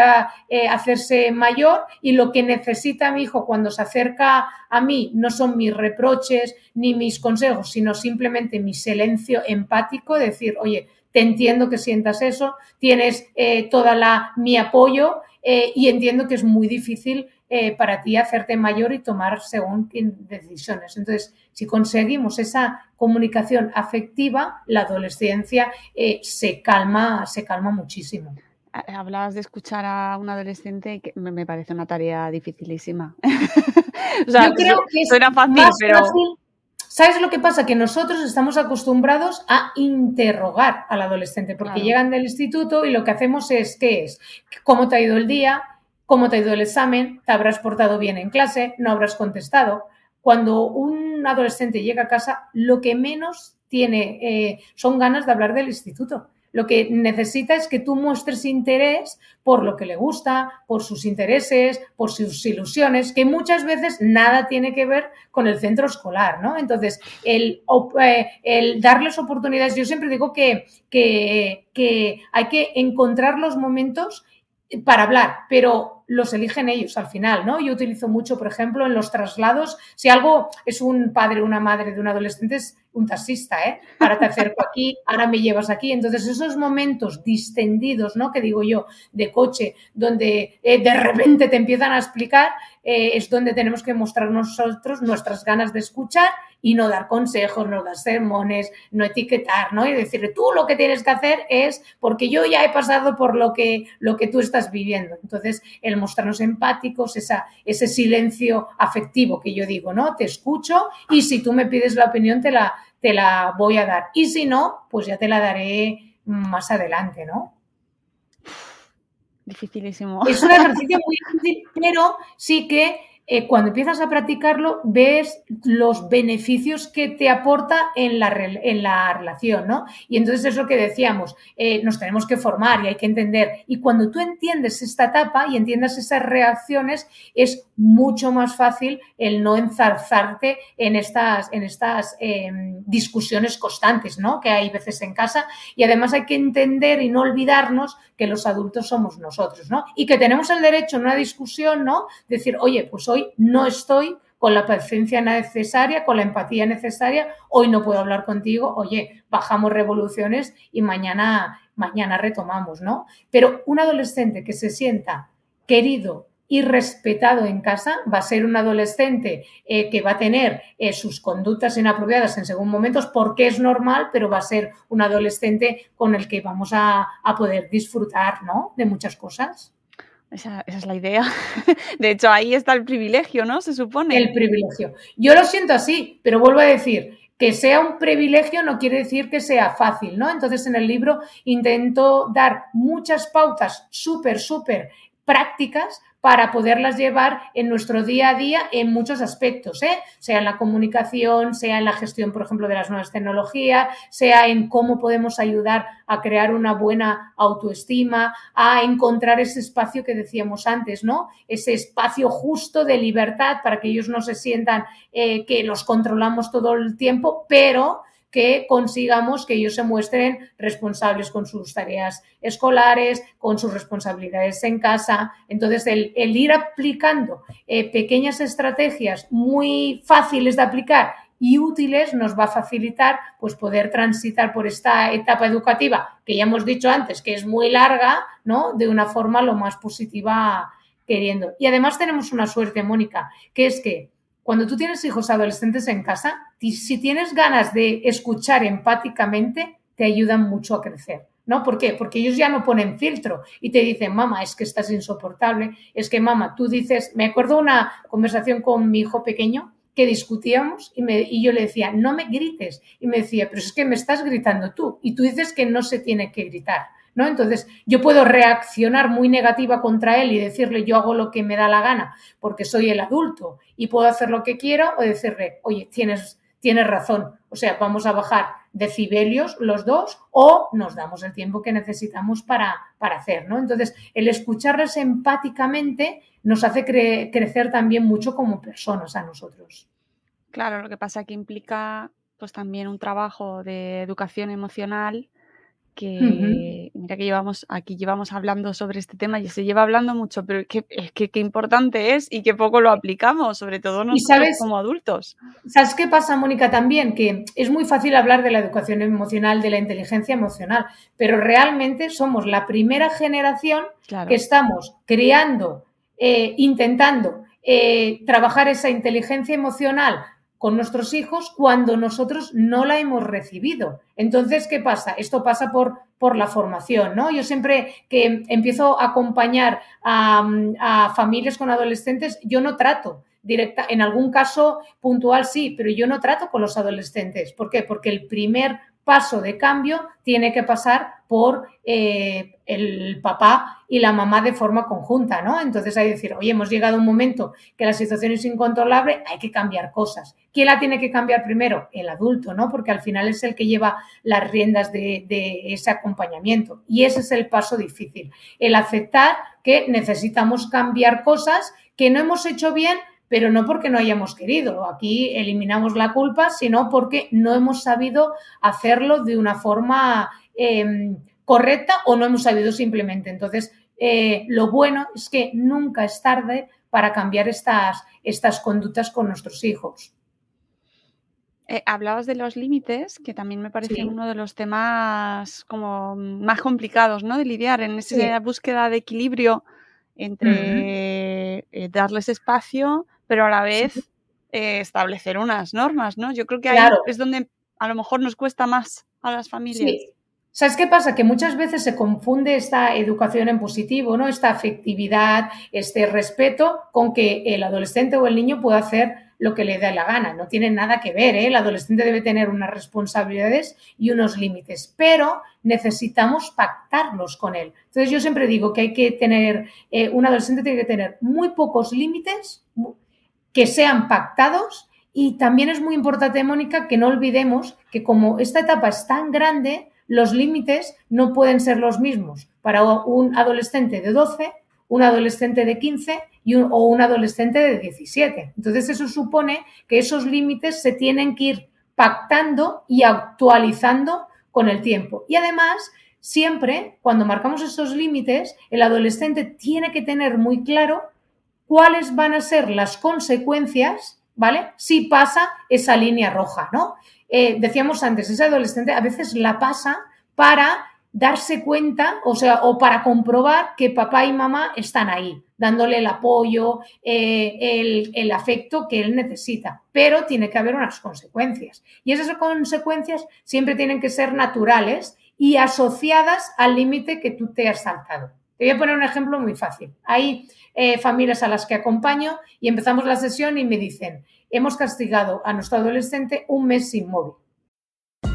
C: eh, hacerse mayor y lo que necesita mi hijo cuando se acerca a mí no son mis reproches ni mis consejos, sino simplemente mi silencio empático, decir, oye, te entiendo que sientas eso, tienes eh, toda la mi apoyo eh, y entiendo que es muy difícil eh, para ti hacerte mayor y tomar según decisiones. Entonces, si conseguimos esa comunicación afectiva, la adolescencia se calma, se calma muchísimo.
B: Hablabas de escuchar a un adolescente que me parece una tarea dificilísima.
C: Yo creo que suena fácil, pero... ¿Sabes lo que pasa? Que nosotros estamos acostumbrados a interrogar al adolescente, porque llegan del instituto y lo que hacemos es, ¿qué es? ¿Cómo te ha ido el día? ¿Cómo te ha ido el examen? ¿Te habrás portado bien en clase? ¿No habrás contestado? Cuando un adolescente llega a casa, lo que menos tiene eh, son ganas de hablar del instituto lo que necesita es que tú muestres interés por lo que le gusta, por sus intereses, por sus ilusiones, que muchas veces nada tiene que ver con el centro escolar, ¿no? Entonces, el, eh, darles oportunidades, yo siempre digo que, hay que encontrar los momentos para hablar, pero los eligen ellos al final, ¿no? Yo utilizo mucho, por ejemplo, en los traslados, si algo es un padre o una madre de un adolescente, es un taxista, ¿eh? Ahora te acerco aquí, ahora me llevas aquí. Entonces, esos momentos distendidos, ¿no? Que digo yo, de coche, donde eh, de repente te empiezan a explicar, eh, es donde tenemos que mostrar nosotros nuestras ganas de escuchar y no dar consejos, no dar sermones, no etiquetar, ¿no? Y decirle, tú lo que tienes que hacer es, porque yo ya he pasado por lo que, lo que tú estás viviendo. Entonces, el mostrarnos empáticos, esa, ese silencio afectivo que yo digo, ¿no? Te escucho y si tú me pides la opinión, te la, te la voy a dar. Y si no, pues ya te la daré más adelante, ¿no?
B: Dificilísimo.
C: Es un ejercicio muy difícil, pero sí que eh, cuando empiezas a practicarlo, ves los beneficios que te aporta en la, en la relación, ¿no? Y entonces es lo que decíamos, eh, nos tenemos que formar y hay que entender. Y cuando tú entiendes esta etapa y entiendas esas reacciones, es mucho más fácil el no enzarzarte en estas, en estas em, discusiones constantes, ¿no? Que hay veces en casa. Y además hay que entender y no olvidarnos que los adultos somos nosotros, ¿no? Y que tenemos el derecho en una discusión, ¿no? Decir, oye, pues hoy no estoy con la paciencia necesaria, con la empatía necesaria, hoy no puedo hablar contigo, oye, bajamos revoluciones y mañana, mañana retomamos, ¿no? Pero un adolescente que se sienta querido y respetado en casa va a ser un adolescente eh, que va a tener eh, sus conductas inapropiadas en según momentos porque es normal, pero va a ser un adolescente con el que vamos a, a poder disfrutar ¿no? de muchas cosas.
B: Esa, es la idea. De hecho, ahí está el privilegio, ¿no? Se supone.
C: El privilegio. Yo lo siento así, pero vuelvo a decir, que sea un privilegio no quiere decir que sea fácil, ¿no? Entonces, en el libro intento dar muchas pautas súper, súper prácticas para poderlas llevar en nuestro día a día en muchos aspectos, ¿eh? sea en la comunicación, sea en la gestión, por ejemplo, de las nuevas tecnologías, sea en cómo podemos ayudar a crear una buena autoestima, a encontrar ese espacio que decíamos antes, ¿no? Ese espacio justo de libertad para que ellos no se sientan eh, que los controlamos todo el tiempo, pero que consigamos que ellos se muestren responsables con sus tareas escolares, con sus responsabilidades en casa. Entonces, el, ir aplicando eh, pequeñas estrategias muy fáciles de aplicar y útiles nos va a facilitar pues poder transitar por esta etapa educativa que ya hemos dicho antes que es muy larga, ¿no? De una forma lo más positiva queriendo. Y además tenemos una suerte, Mónica, que es que cuando tú tienes hijos adolescentes en casa, si tienes ganas de escuchar empáticamente, te ayudan mucho a crecer. ¿No? ¿Por qué? Porque ellos ya no ponen filtro y te dicen, mamá, es que estás insoportable, es que mamá, tú dices, me acuerdo una conversación con mi hijo pequeño que discutíamos y, me, y yo le decía, no me grites. Y me decía, pero es que me estás gritando tú y tú dices que no se tiene que gritar. ¿No? Entonces, yo puedo reaccionar muy negativa contra él y decirle yo hago lo que me da la gana porque soy el adulto y puedo hacer lo que quiero o decirle, oye, tienes, tienes razón, o sea, vamos a bajar decibelios los dos o nos damos el tiempo que necesitamos para, para hacer, ¿no? Entonces, el escucharles empáticamente nos hace crecer también mucho como personas a nosotros.
B: Claro, lo que pasa que implica pues también un trabajo de educación emocional que mira que llevamos aquí llevamos hablando sobre este tema y se lleva hablando mucho, pero es que es que qué importante es y qué poco lo aplicamos, sobre todo nosotros como adultos.
C: ¿Sabes qué pasa, Mónica? También que es muy fácil hablar de la educación emocional, de la inteligencia emocional, pero realmente somos la primera generación que estamos creando, eh, intentando eh, trabajar esa inteligencia emocional con nuestros hijos cuando nosotros no la hemos recibido. Entonces, ¿qué pasa? Esto pasa por, por la formación, ¿no? Yo siempre que empiezo a acompañar a, familias con adolescentes, yo no trato directa, en algún caso puntual sí, pero yo no trato con los adolescentes. ¿Por qué? Porque el primer paso de cambio tiene que pasar por eh, el papá y la mamá de forma conjunta, ¿no? Entonces hay que decir, oye, hemos llegado a un momento que la situación es incontrolable, hay que cambiar cosas. ¿Quién la tiene que cambiar primero? El adulto, ¿no? Porque al final es el que lleva las riendas de, de ese acompañamiento. Y ese es el paso difícil, el aceptar que necesitamos cambiar cosas que no hemos hecho bien pero no porque no hayamos querido. Aquí eliminamos la culpa, sino porque no hemos sabido hacerlo de una forma em, correcta o no hemos sabido simplemente. Entonces, eh, lo bueno es que nunca es tarde para cambiar estas, estas conductas con nuestros hijos.
B: Eh, hablabas de los límites, que también me parece uno de los temas como más complicados, ¿no? De lidiar en esa búsqueda de equilibrio entre eh, darles espacio, pero a la vez establecer unas normas, ¿no? Yo creo que ahí es donde a lo mejor nos cuesta más a las familias.
C: ¿Sabes qué pasa? Que muchas veces se confunde esta educación en positivo, ¿no? Esta afectividad, este respeto con que el adolescente o el niño pueda hacer lo que le dé la gana. No tiene nada que ver, ¿eh? El adolescente debe tener unas responsabilidades y unos límites, pero necesitamos pactarlos con él. Entonces yo siempre digo que hay que tener, eh, un adolescente tiene que tener muy pocos límites que sean pactados y también es muy importante, Mónica, que no olvidemos que como esta etapa es tan grande, los límites no pueden ser los mismos para un adolescente de 12, un adolescente de 15 y o un adolescente de 17. Entonces eso supone que esos límites se tienen que ir pactando y actualizando con el tiempo. Y además, siempre cuando marcamos esos límites, el adolescente tiene que tener muy claro cuáles van a ser las consecuencias, ¿vale? Si pasa esa línea roja, ¿no? Eh, decíamos antes, ese adolescente a veces la pasa para darse cuenta, o sea, o para comprobar que papá y mamá están ahí, dándole el apoyo, eh, el, el, afecto que él necesita. Pero tiene que haber unas consecuencias. Y esas consecuencias siempre tienen que ser naturales y asociadas al límite que tú te has saltado. Te voy a poner un ejemplo muy fácil. Hay eh, familias a las que acompaño y empezamos la sesión y me dicen, hemos castigado a nuestro adolescente un mes sin móvil.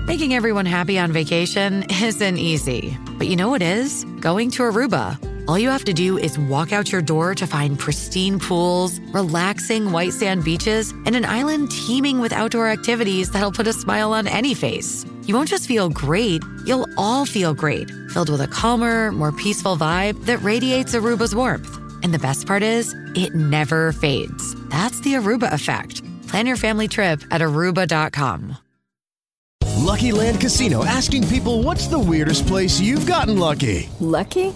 D: Making everyone happy on vacation isn't easy, but you know what is? Going to Aruba. All you have to do is walk out your door to find pristine pools, relaxing white sand beaches, and an island teeming with outdoor activities that'll put a smile on any face. You won't just feel great, you'll all feel great, filled with a calmer, more peaceful vibe that radiates Aruba's warmth. And the best part is, it never fades. That's the Aruba effect. Plan your family trip at aruba.com.
E: Lucky Land Casino asking people what's the weirdest place you've gotten lucky?
F: Lucky?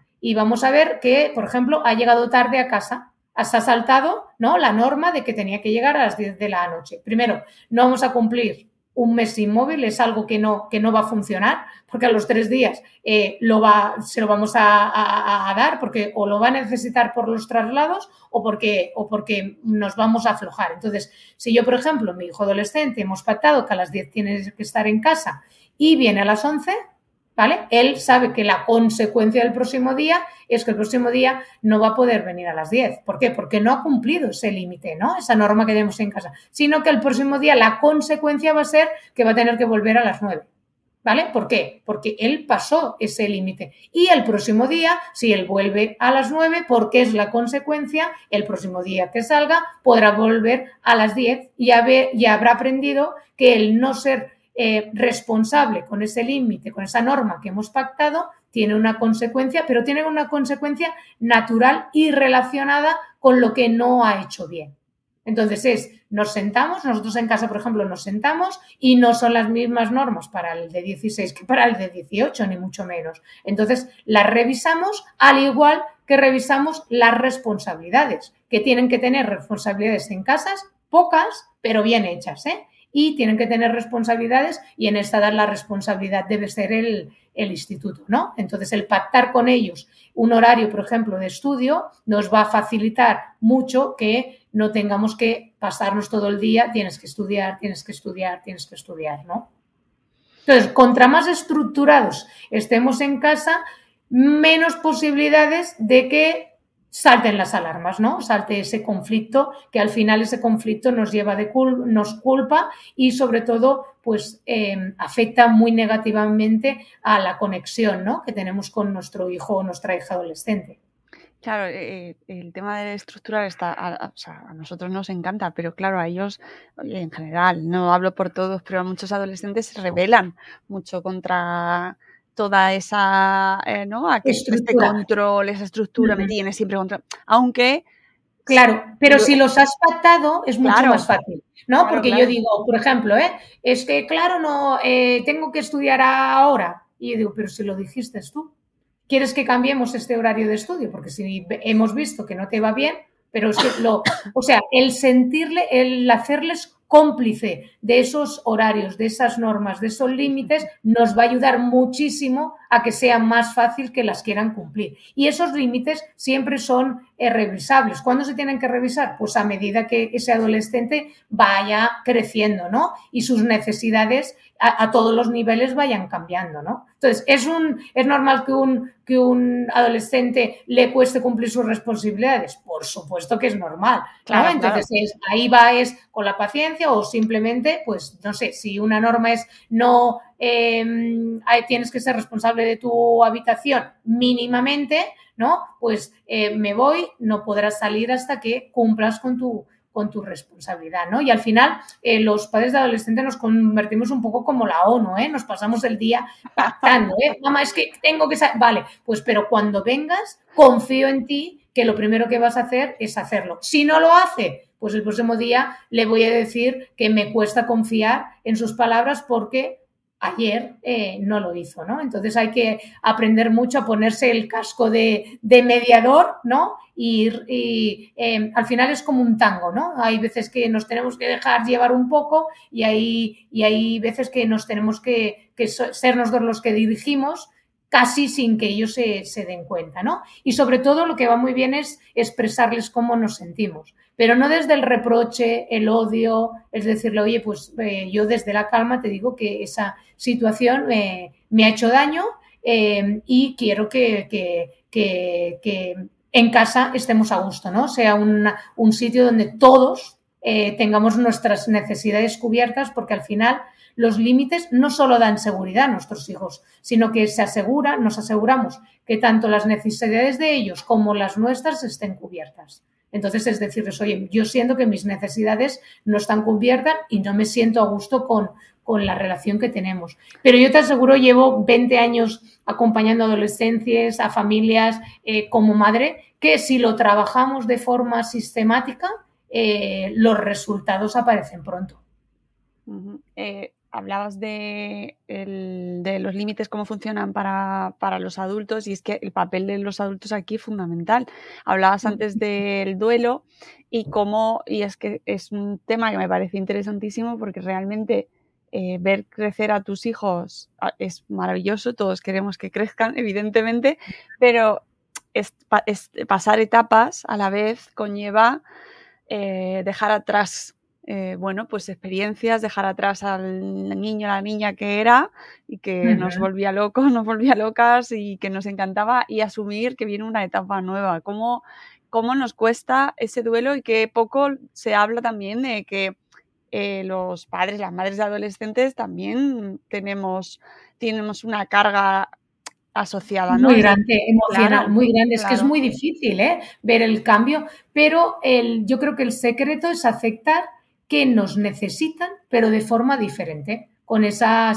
C: Y vamos a ver que, por ejemplo, ha llegado tarde a casa hasta saltado ¿no? la norma de que tenía que llegar a las 10 de la noche. Primero, no vamos a cumplir un mes inmóvil, es algo que no, que no va a funcionar, porque a los tres días eh, lo va, se lo vamos a, dar, porque o lo va a necesitar por los traslados o porque, o porque nos vamos a aflojar. Entonces, si yo, por ejemplo, mi hijo adolescente, hemos pactado que a las 10 tiene que estar en casa y viene a las 11, ¿vale? Él sabe que la consecuencia del próximo día es que el próximo día no va a poder venir a las 10. ¿Por qué? Porque no ha cumplido ese límite, ¿no? Esa norma que tenemos en casa. Sino que el próximo día la consecuencia va a ser que va a tener que volver a las 9. ¿Vale? ¿Por qué? Porque él pasó ese límite. Y el próximo día, si él vuelve a las 9, porque es la consecuencia, el próximo día que salga podrá volver a las 10 y, y habrá aprendido que el no ser eh, responsable con ese límite, con esa norma que hemos pactado, tiene una consecuencia, pero tiene una consecuencia natural y relacionada con lo que no ha hecho bien. Entonces es, nos sentamos, nosotros en casa, por ejemplo, nos sentamos y no son las mismas normas para el de 16 que para el de 18, ni mucho menos. Entonces las revisamos al igual que revisamos las responsabilidades, que tienen que tener responsabilidades en casas, pocas, pero bien hechas, ¿eh? Y tienen que tener responsabilidades y en esta edad la responsabilidad debe ser el, instituto, ¿no? Entonces, el pactar con ellos un horario, por ejemplo, de estudio nos va a facilitar mucho que no tengamos que pasarnos todo el día, tienes que estudiar, tienes que estudiar, tienes que estudiar, ¿no? Entonces, contra más estructurados estemos en casa, menos posibilidades de que salten las alarmas, ¿no? Salte ese conflicto, que al final ese conflicto nos lleva de nos culpa y sobre todo, pues em, afecta muy negativamente a la conexión, ¿no? Que tenemos con nuestro hijo o nuestra hija adolescente.
B: Claro, eh, el tema de estructural está, a, a, nosotros nos encanta, pero claro, a ellos en general, no hablo por todos, pero a muchos adolescentes se rebelan mucho contra toda esa, eh, ¿no? A que este control, esa estructura me tiene siempre contra, aunque
C: Claro, pero si los has pactado es mucho más fácil, ¿no? Porque yo digo, por ejemplo, ¿eh? es que claro, no, eh, tengo que estudiar ahora. Y yo digo, pero si lo dijiste tú, ¿quieres que cambiemos este horario de estudio? Porque si hemos visto que no te va bien, pero es que lo, o sea, el sentirle, el hacerles cómplice de esos horarios, de esas normas, de esos límites, nos va a ayudar muchísimo a que sea más fácil que las quieran cumplir. Y esos límites siempre son revisables. ¿Cuándo se tienen que revisar? Pues a medida que ese adolescente vaya creciendo, ¿no? Y sus necesidades a, todos los niveles vayan cambiando, ¿no? Entonces, ¿es, un, ¿es normal que un, que un adolescente le cueste cumplir sus responsabilidades? Por supuesto que es normal, claro, Entonces, ahí va es con la paciencia o simplemente, pues, no sé, si una norma es no em, tienes que ser responsable de tu habitación mínimamente, ¿no? Pues eh, me voy, no podrás salir hasta que cumplas con tu con tu responsabilidad, ¿no? Y al final, eh, los padres de adolescentes nos convertimos un poco como la ONU, ¿eh? Nos pasamos el día pactando, ¿eh? Mamá, es que tengo que... Vale, pues pero cuando vengas, confío en ti que lo primero que vas a hacer es hacerlo. Si no lo hace, pues el próximo día le voy a decir que me cuesta confiar en sus palabras porque ayer eh, no lo hizo, ¿no? Entonces hay que aprender mucho a ponerse el casco de, mediador, ¿no? Y, em, al final es como un tango, ¿no? Hay veces que nos tenemos que dejar llevar un poco y hay, y hay veces que nos tenemos que, que ser nosotros los que dirigimos casi sin que ellos se, den cuenta, ¿no? Y sobre todo lo que va muy bien es expresarles cómo nos sentimos pero no desde el reproche, el odio, es decirle, oye, pues eh, yo desde la calma te digo que esa situación me ha hecho daño eh, y quiero que, en casa estemos a gusto, ¿no? Sea un sitio donde todos eh, tengamos nuestras necesidades cubiertas, porque al final los límites no solo dan seguridad a nuestros hijos, sino que se asegura, nos aseguramos que tanto las necesidades de ellos como las nuestras estén cubiertas. Entonces es decirles, oye, yo siento que mis necesidades no están cubiertas y no me siento a gusto con, con la relación que tenemos. Pero yo te aseguro, llevo 20 años acompañando a adolescentes, a familias eh, como madre, que si lo trabajamos de forma sistemática, eh, los resultados aparecen pronto
B: hablabas de, los límites, cómo funcionan para, los adultos, y es que el papel de los adultos aquí es fundamental. Hablabas antes del duelo y cómo, y es que es un tema que me parece interesantísimo porque realmente eh, ver crecer a tus hijos ah, es maravilloso, todos queremos que crezcan, evidentemente, pero es, pasar etapas a la vez conlleva eh, dejar atrás eh, bueno, pues experiencias, dejar atrás al niño, a la niña que era y que nos volvía locos, nos volvía locas y que nos encantaba y asumir que viene una etapa nueva. ¿Cómo, cómo nos cuesta ese duelo y qué poco se habla también de que eh, los padres, las madres de adolescentes también tenemos, tenemos una carga asociada,
C: ¿no? Muy grande, emocional, muy grande. Es que es muy difícil ¿eh? ver el cambio, pero el, yo creo que el secreto es aceptar que nos necesitan, pero de forma diferente con esa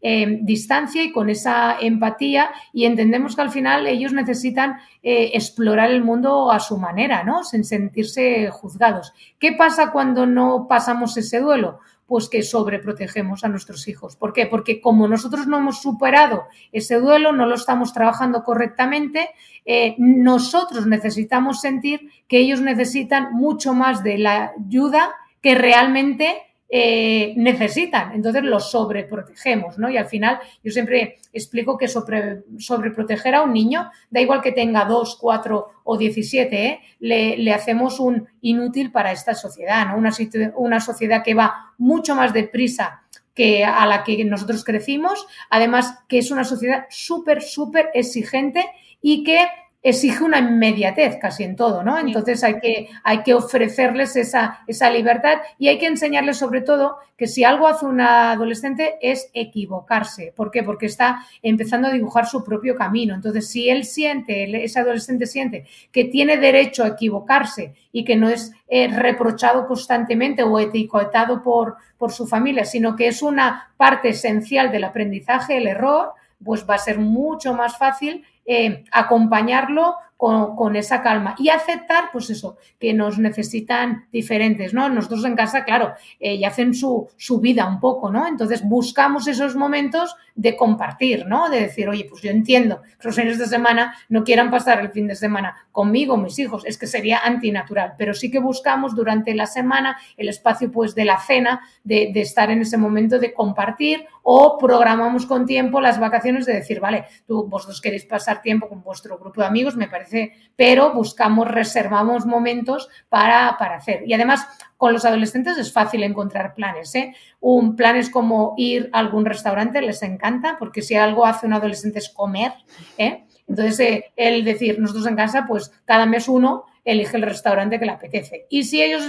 C: eh, distancia y con esa empatía y entendemos que al final ellos necesitan eh, explorar el mundo a su manera, ¿no? Sin sentirse juzgados. ¿Qué pasa cuando no pasamos ese duelo? Pues que sobreprotegemos a nuestros hijos. ¿Por qué? Porque como nosotros no hemos superado ese duelo, no lo estamos trabajando correctamente, eh, nosotros necesitamos sentir que ellos necesitan mucho más de la ayuda que realmente eh, necesitan. Entonces los sobreprotegemos, ¿no? Y al final yo siempre explico que sobre, sobreproteger a un niño, da igual que tenga 2, 4 o 17, ¿eh? le, hacemos un inútil para esta sociedad, ¿no? Una, una sociedad que va mucho más deprisa que a la que nosotros crecimos, además que es una sociedad súper, súper exigente y que exige una inmediatez casi en todo, ¿no? Entonces hay que, hay que ofrecerles esa, esa libertad y hay que enseñarles sobre todo que si algo hace una adolescente es equivocarse. ¿Por qué? Porque está empezando a dibujar su propio camino. Entonces, si él siente, ese adolescente siente que tiene derecho a equivocarse y que no es eh, reprochado constantemente o etiquetado por, por su familia, sino que es una parte esencial del aprendizaje, el error, pues va a ser mucho más fácil eh, acompañarlo con, esa calma y aceptar, pues eso, que nos necesitan diferentes, ¿no? Nosotros en casa, claro, eh, y hacen su, su, vida un poco, ¿no? Entonces buscamos esos momentos de compartir, ¿no? De decir, oye, pues yo entiendo que los fines de semana no quieran pasar el fin de semana conmigo, mis hijos, es que sería antinatural, pero sí que buscamos durante la semana el espacio, pues, de la cena, de, de estar en ese momento de compartir o programamos con tiempo las vacaciones de decir, vale, tú vosotros queréis pasar tiempo con vuestro grupo de amigos, me parece pero buscamos, reservamos momentos para, hacer. Y además, con los adolescentes es fácil encontrar planes. ¿eh? Un planes como ir a algún restaurante les encanta, porque si algo hace un adolescente es comer. ¿eh? Entonces, eh, el decir, nosotros en casa, pues cada mes uno elige el restaurante que le apetece. Y si ellos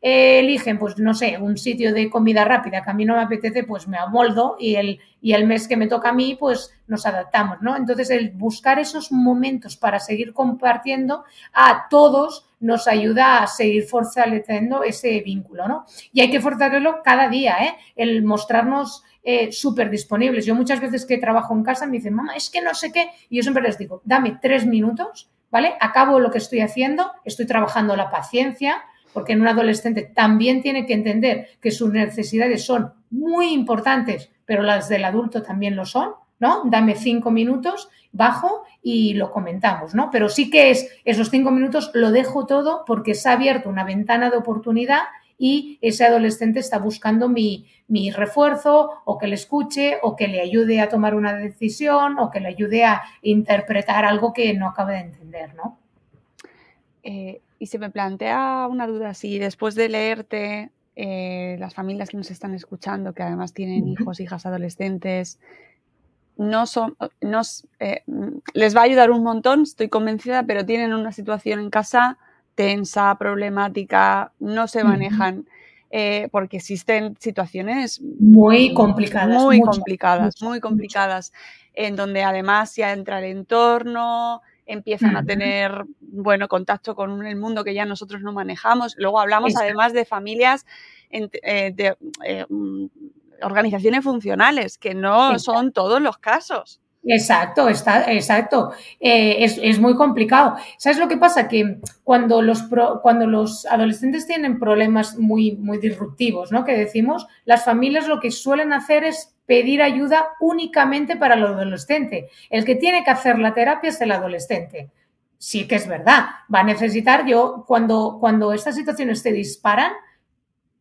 C: eligen, pues no sé, un sitio de comida rápida que a mí no me apetece, pues me amoldo y el, y el mes que me toca a mí, pues nos adaptamos, ¿no? Entonces, el buscar esos momentos para seguir compartiendo a todos nos ayuda a seguir fortaleciendo ese vínculo, ¿no? Y hay que fortalecerlo cada día, ¿eh? El mostrarnos eh, súper disponibles. Yo muchas veces que trabajo en casa me dicen, mamá, es que no sé qué, y yo siempre les digo, dame tres minutos ¿vale? Acabo lo que estoy haciendo, estoy trabajando la paciencia, porque en un adolescente también tiene que entender que sus necesidades son muy importantes, pero las del adulto también lo son, ¿no? Dame cinco minutos, bajo y lo comentamos, ¿no? Pero sí que es esos cinco minutos lo dejo todo porque se ha abierto una ventana de oportunidad y ese adolescente está buscando mi, refuerzo o que le escuche o que le ayude a tomar una decisión o que le ayude a interpretar algo que no acaba de entender, ¿no?
B: Eh, y se me plantea una duda, si después de leerte eh, las familias que nos están escuchando, que además tienen hijos, hijas adolescentes, no son, eh, les va a ayudar un montón, estoy convencida, pero tienen una situación en casa tensa, problemática, no se manejan. Eh, porque existen situaciones
C: muy complicadas,
B: muy complicadas, muy complicadas, en donde además ya entra el entorno, empiezan a tener, bueno, contacto con el mundo que ya nosotros no manejamos. Luego hablamos además de familias, eh, de eh, mm, organizaciones funcionales, que no son todos los casos.
C: Exacto, está, exacto. Eh, es, muy complicado. ¿Sabes lo que pasa? Que cuando los, cuando los adolescentes tienen problemas muy, muy disruptivos, ¿no? Que decimos, las familias lo que suelen hacer es pedir ayuda únicamente para el adolescente. El que tiene que hacer la terapia es el adolescente. Sí que es verdad. Va a necesitar yo, cuando, cuando estas situaciones se disparan,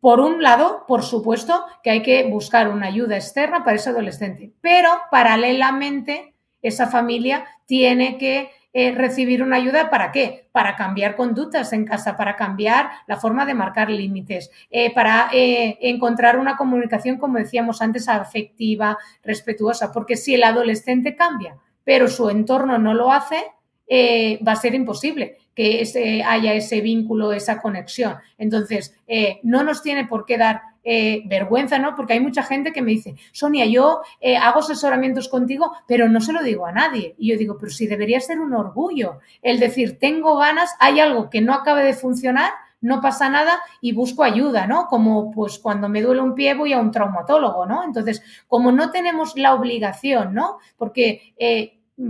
C: por un lado, por supuesto, que hay que buscar una ayuda externa para ese adolescente, pero paralelamente esa familia tiene que eh, recibir una ayuda para qué? Para cambiar conductas en casa, para cambiar la forma de marcar límites, eh, para eh, encontrar una comunicación, como decíamos antes, afectiva, respetuosa, porque si el adolescente cambia, pero su entorno no lo hace, va a ser imposible que haya ese vínculo, esa conexión. Entonces, eh, no nos tiene por qué dar eh, vergüenza, ¿no? Porque hay mucha gente que me dice, Sonia, yo eh, hago asesoramientos contigo, pero no se lo digo a nadie. Y yo digo, pero sí debería ser un orgullo el decir, tengo ganas, hay algo que no acabe de funcionar, no pasa nada y busco ayuda, ¿no? Como pues cuando me duele un pie voy a un traumatólogo, ¿no? Entonces, como no tenemos la obligación, ¿no? Porque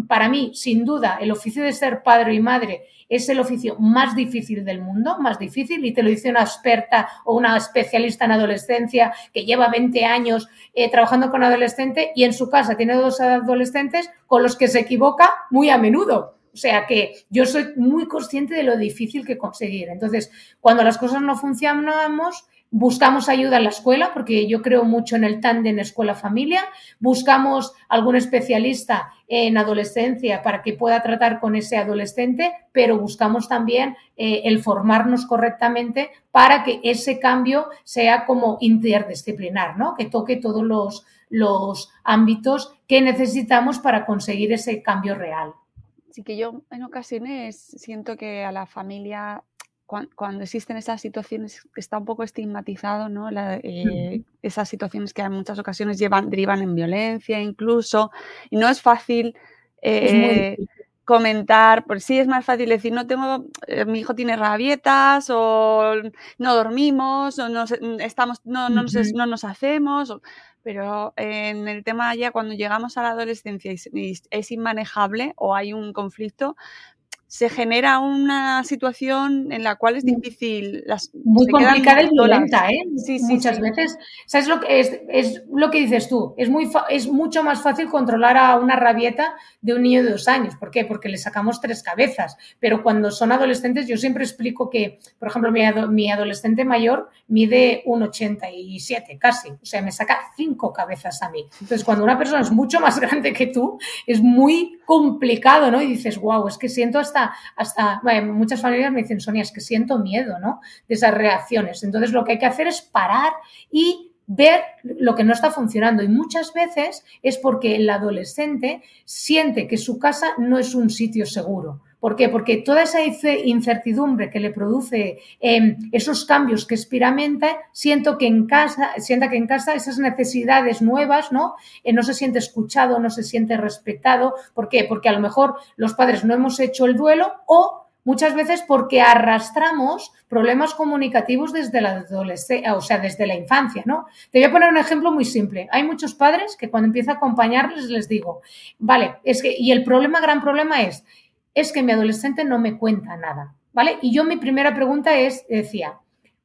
C: para mí, sin duda, el oficio de ser padre y madre es el oficio más difícil del mundo, más difícil, y te lo dice una experta o una especialista en adolescencia que lleva 20 años eh, trabajando con adolescentes y en su casa tiene dos adolescentes con los que se equivoca muy a menudo. O sea que yo soy muy consciente de lo difícil que conseguir. Entonces, cuando las cosas no funcionamos, Buscamos ayuda en la escuela, porque yo creo mucho en el tándem escuela-familia. Buscamos algún especialista en adolescencia para que pueda tratar con ese adolescente, pero buscamos también eh, el formarnos correctamente para que ese cambio sea como interdisciplinar, ¿no? que toque todos los, los ámbitos que necesitamos para conseguir ese cambio real.
B: Sí que yo en ocasiones siento que a la familia cuando, existen esas situaciones está un poco estigmatizado, ¿no? Eh, esas situaciones que en muchas ocasiones llevan, derivan en violencia incluso, y no es fácil eh, comentar, por sí es más fácil decir, no tengo, eh, mi hijo tiene rabietas, o no dormimos, o no, estamos, no, no, nos, no nos hacemos, pero en el tema ya cuando llegamos a la adolescencia y es inmanejable o hay un conflicto, se genera una situación en la cual es difícil. Las,
C: muy complicada y violenta, ¿eh? Sí, Muchas veces. ¿Sabes lo que es, es lo que dices tú? Es, muy es mucho más fácil controlar a una rabieta de un niño de dos años. ¿Por qué? Porque le sacamos tres cabezas. Pero cuando son adolescentes, yo siempre explico que, por ejemplo, mi, mi adolescente mayor mide un 87 casi. O sea, me saca cinco cabezas a mí. Entonces, cuando una persona es mucho más grande que tú, es muy complicado, ¿no? Y dices, wow, es que siento hasta hasta, muchas familias me dicen, Sonia, es que siento miedo, ¿no? De esas reacciones. Entonces lo que hay que hacer es parar y ver lo que no está funcionando. Y muchas veces es porque el adolescente siente que su casa no es un sitio seguro. ¿Por qué? Porque toda esa incertidumbre que le produce em, esos cambios que experimenta, siento que en casa, sienta que en casa esas necesidades nuevas, ¿no? Eh, no se siente escuchado, no se siente respetado. ¿Por qué? Porque a lo mejor los padres no hemos hecho el duelo o muchas veces porque arrastramos problemas comunicativos desde la adolescencia, o sea, desde la infancia, ¿no? Te voy a poner un ejemplo muy simple. Hay muchos padres que cuando empiezo a acompañarles les digo, vale, es que, y el problema, gran problema es, es que mi adolescente no me cuenta nada, ¿vale? Y yo mi primera pregunta es, decía,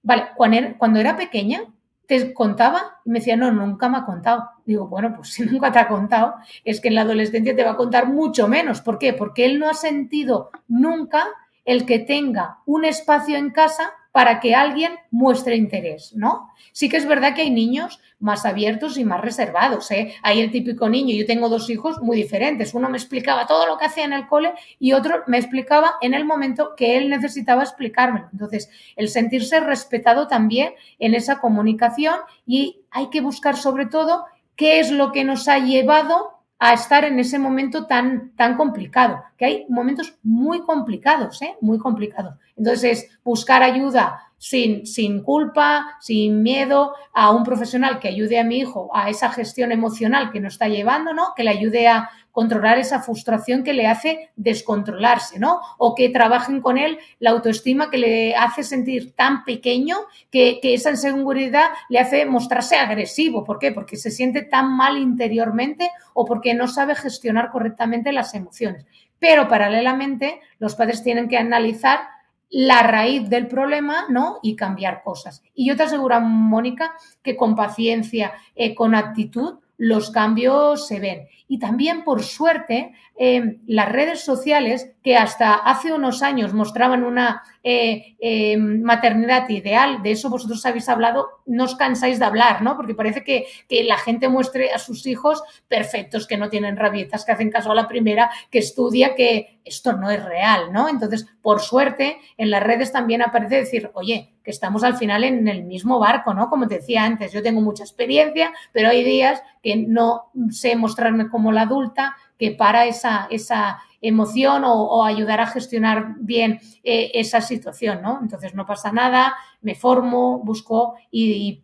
C: vale, cuando era pequeña, ¿te contaba? Y me decía, no, nunca me ha contado. Digo, bueno, pues si nunca te ha contado, es que en la adolescencia te va a contar mucho menos. ¿Por qué? Porque él no ha sentido nunca el que tenga un espacio en casa para que alguien muestre interés, ¿no? Sí que es verdad que hay niños más abiertos y más reservados, ¿eh? Hay el típico niño, yo tengo dos hijos muy diferentes, uno me explicaba todo lo que hacía en el cole y otro me explicaba en el momento que él necesitaba explicármelo. Entonces, el sentirse respetado también en esa comunicación y hay que buscar sobre todo qué es lo que nos ha llevado a estar en ese momento tan, tan complicado, que hay momentos muy complicados, ¿eh? muy complicados. Entonces, buscar ayuda sin, sin culpa, sin miedo, a un profesional que ayude a mi hijo a esa gestión emocional que nos está llevando, ¿no? Que le ayude a controlar esa frustración que le hace descontrolarse, ¿no? O que trabajen con él la autoestima que le hace sentir tan pequeño que, esa inseguridad le hace mostrarse agresivo. ¿Por qué? Porque se siente tan mal interiormente o porque no sabe gestionar correctamente las emociones. Pero paralelamente, los padres tienen que analizar la raíz del problema, ¿no? Y cambiar cosas. Y yo te aseguro, Mónica, que con paciencia, eh, con actitud, los cambios se ven. Y también, por suerte, eh, las redes sociales, que hasta hace unos años mostraban una eh, eh, maternidad ideal, de eso vosotros habéis hablado, no os cansáis de hablar, ¿no? Porque parece que, que, la gente muestre a sus hijos perfectos, que no tienen rabietas, que hacen caso a la primera, que estudia, que esto no es real, ¿no? Entonces, por suerte, en las redes también aparece decir, oye, que estamos al final en el mismo barco, ¿no? Como te decía antes, yo tengo mucha experiencia, pero hay días que no sé mostrarme como la adulta, que para esa, esa emoción o, ayudar a gestionar bien eh, esa situación, ¿no? Entonces no pasa nada, me formo, busco y,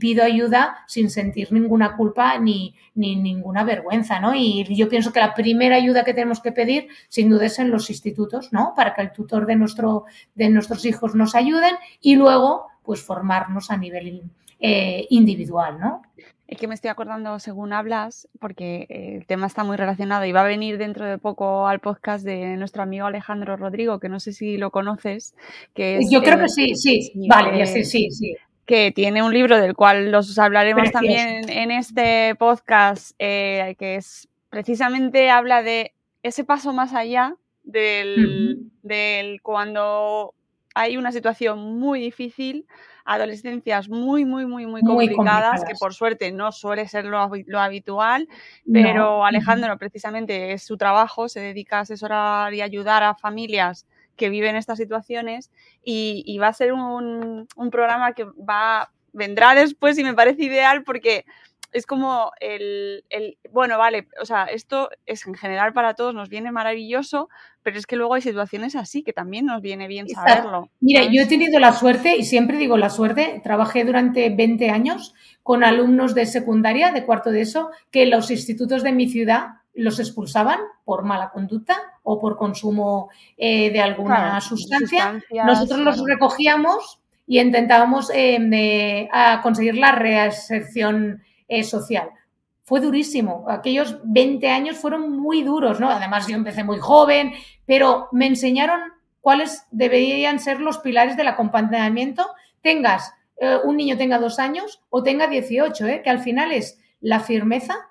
C: pido ayuda sin sentir ninguna culpa ni, ni, ninguna vergüenza, ¿no? Y yo pienso que la primera ayuda que tenemos que pedir, sin duda, es en los institutos, ¿no? Para que el tutor de, nuestro, de nuestros hijos nos ayuden y luego, pues, formarnos a nivel eh, individual, ¿no?
B: Es que me estoy acordando según hablas, porque eh, el tema está muy relacionado y va a venir dentro de poco al podcast de nuestro amigo Alejandro Rodrigo, que no sé si lo conoces. Que
C: Yo creo que sí, sí, vale, sí, sí, sí.
B: Que tiene un libro del cual los hablaremos también en este podcast, eh, que es precisamente habla de ese paso más allá del, del cuando hay una situación muy difícil adolescencias muy, muy, muy, muy complicadas, que por suerte no suele ser lo, habitual, pero Alejandro precisamente es su trabajo, se dedica a asesorar y ayudar a familias que viven estas situaciones y, va a ser un, un programa que va vendrá después y me parece ideal porque es como el, el, bueno, vale, o sea, esto es en general para todos, nos viene maravilloso, pero es que luego hay situaciones así que también nos viene bien saberlo.
C: Mira, yo he tenido la suerte, y siempre digo la suerte, trabajé durante 20 años con alumnos de secundaria, de cuarto de eso, que los institutos de mi ciudad los expulsaban por mala conducta o por consumo eh, de alguna sustancia. Nosotros los recogíamos y intentábamos eh, a conseguir la reinserción eh, social. Fue durísimo. Aquellos 20 años fueron muy duros, ¿no? Además, yo empecé muy joven, pero me enseñaron cuáles deberían ser los pilares del acompañamiento. Tengas eh, un niño tenga dos años o tenga 18, ¿eh? que al final es la firmeza,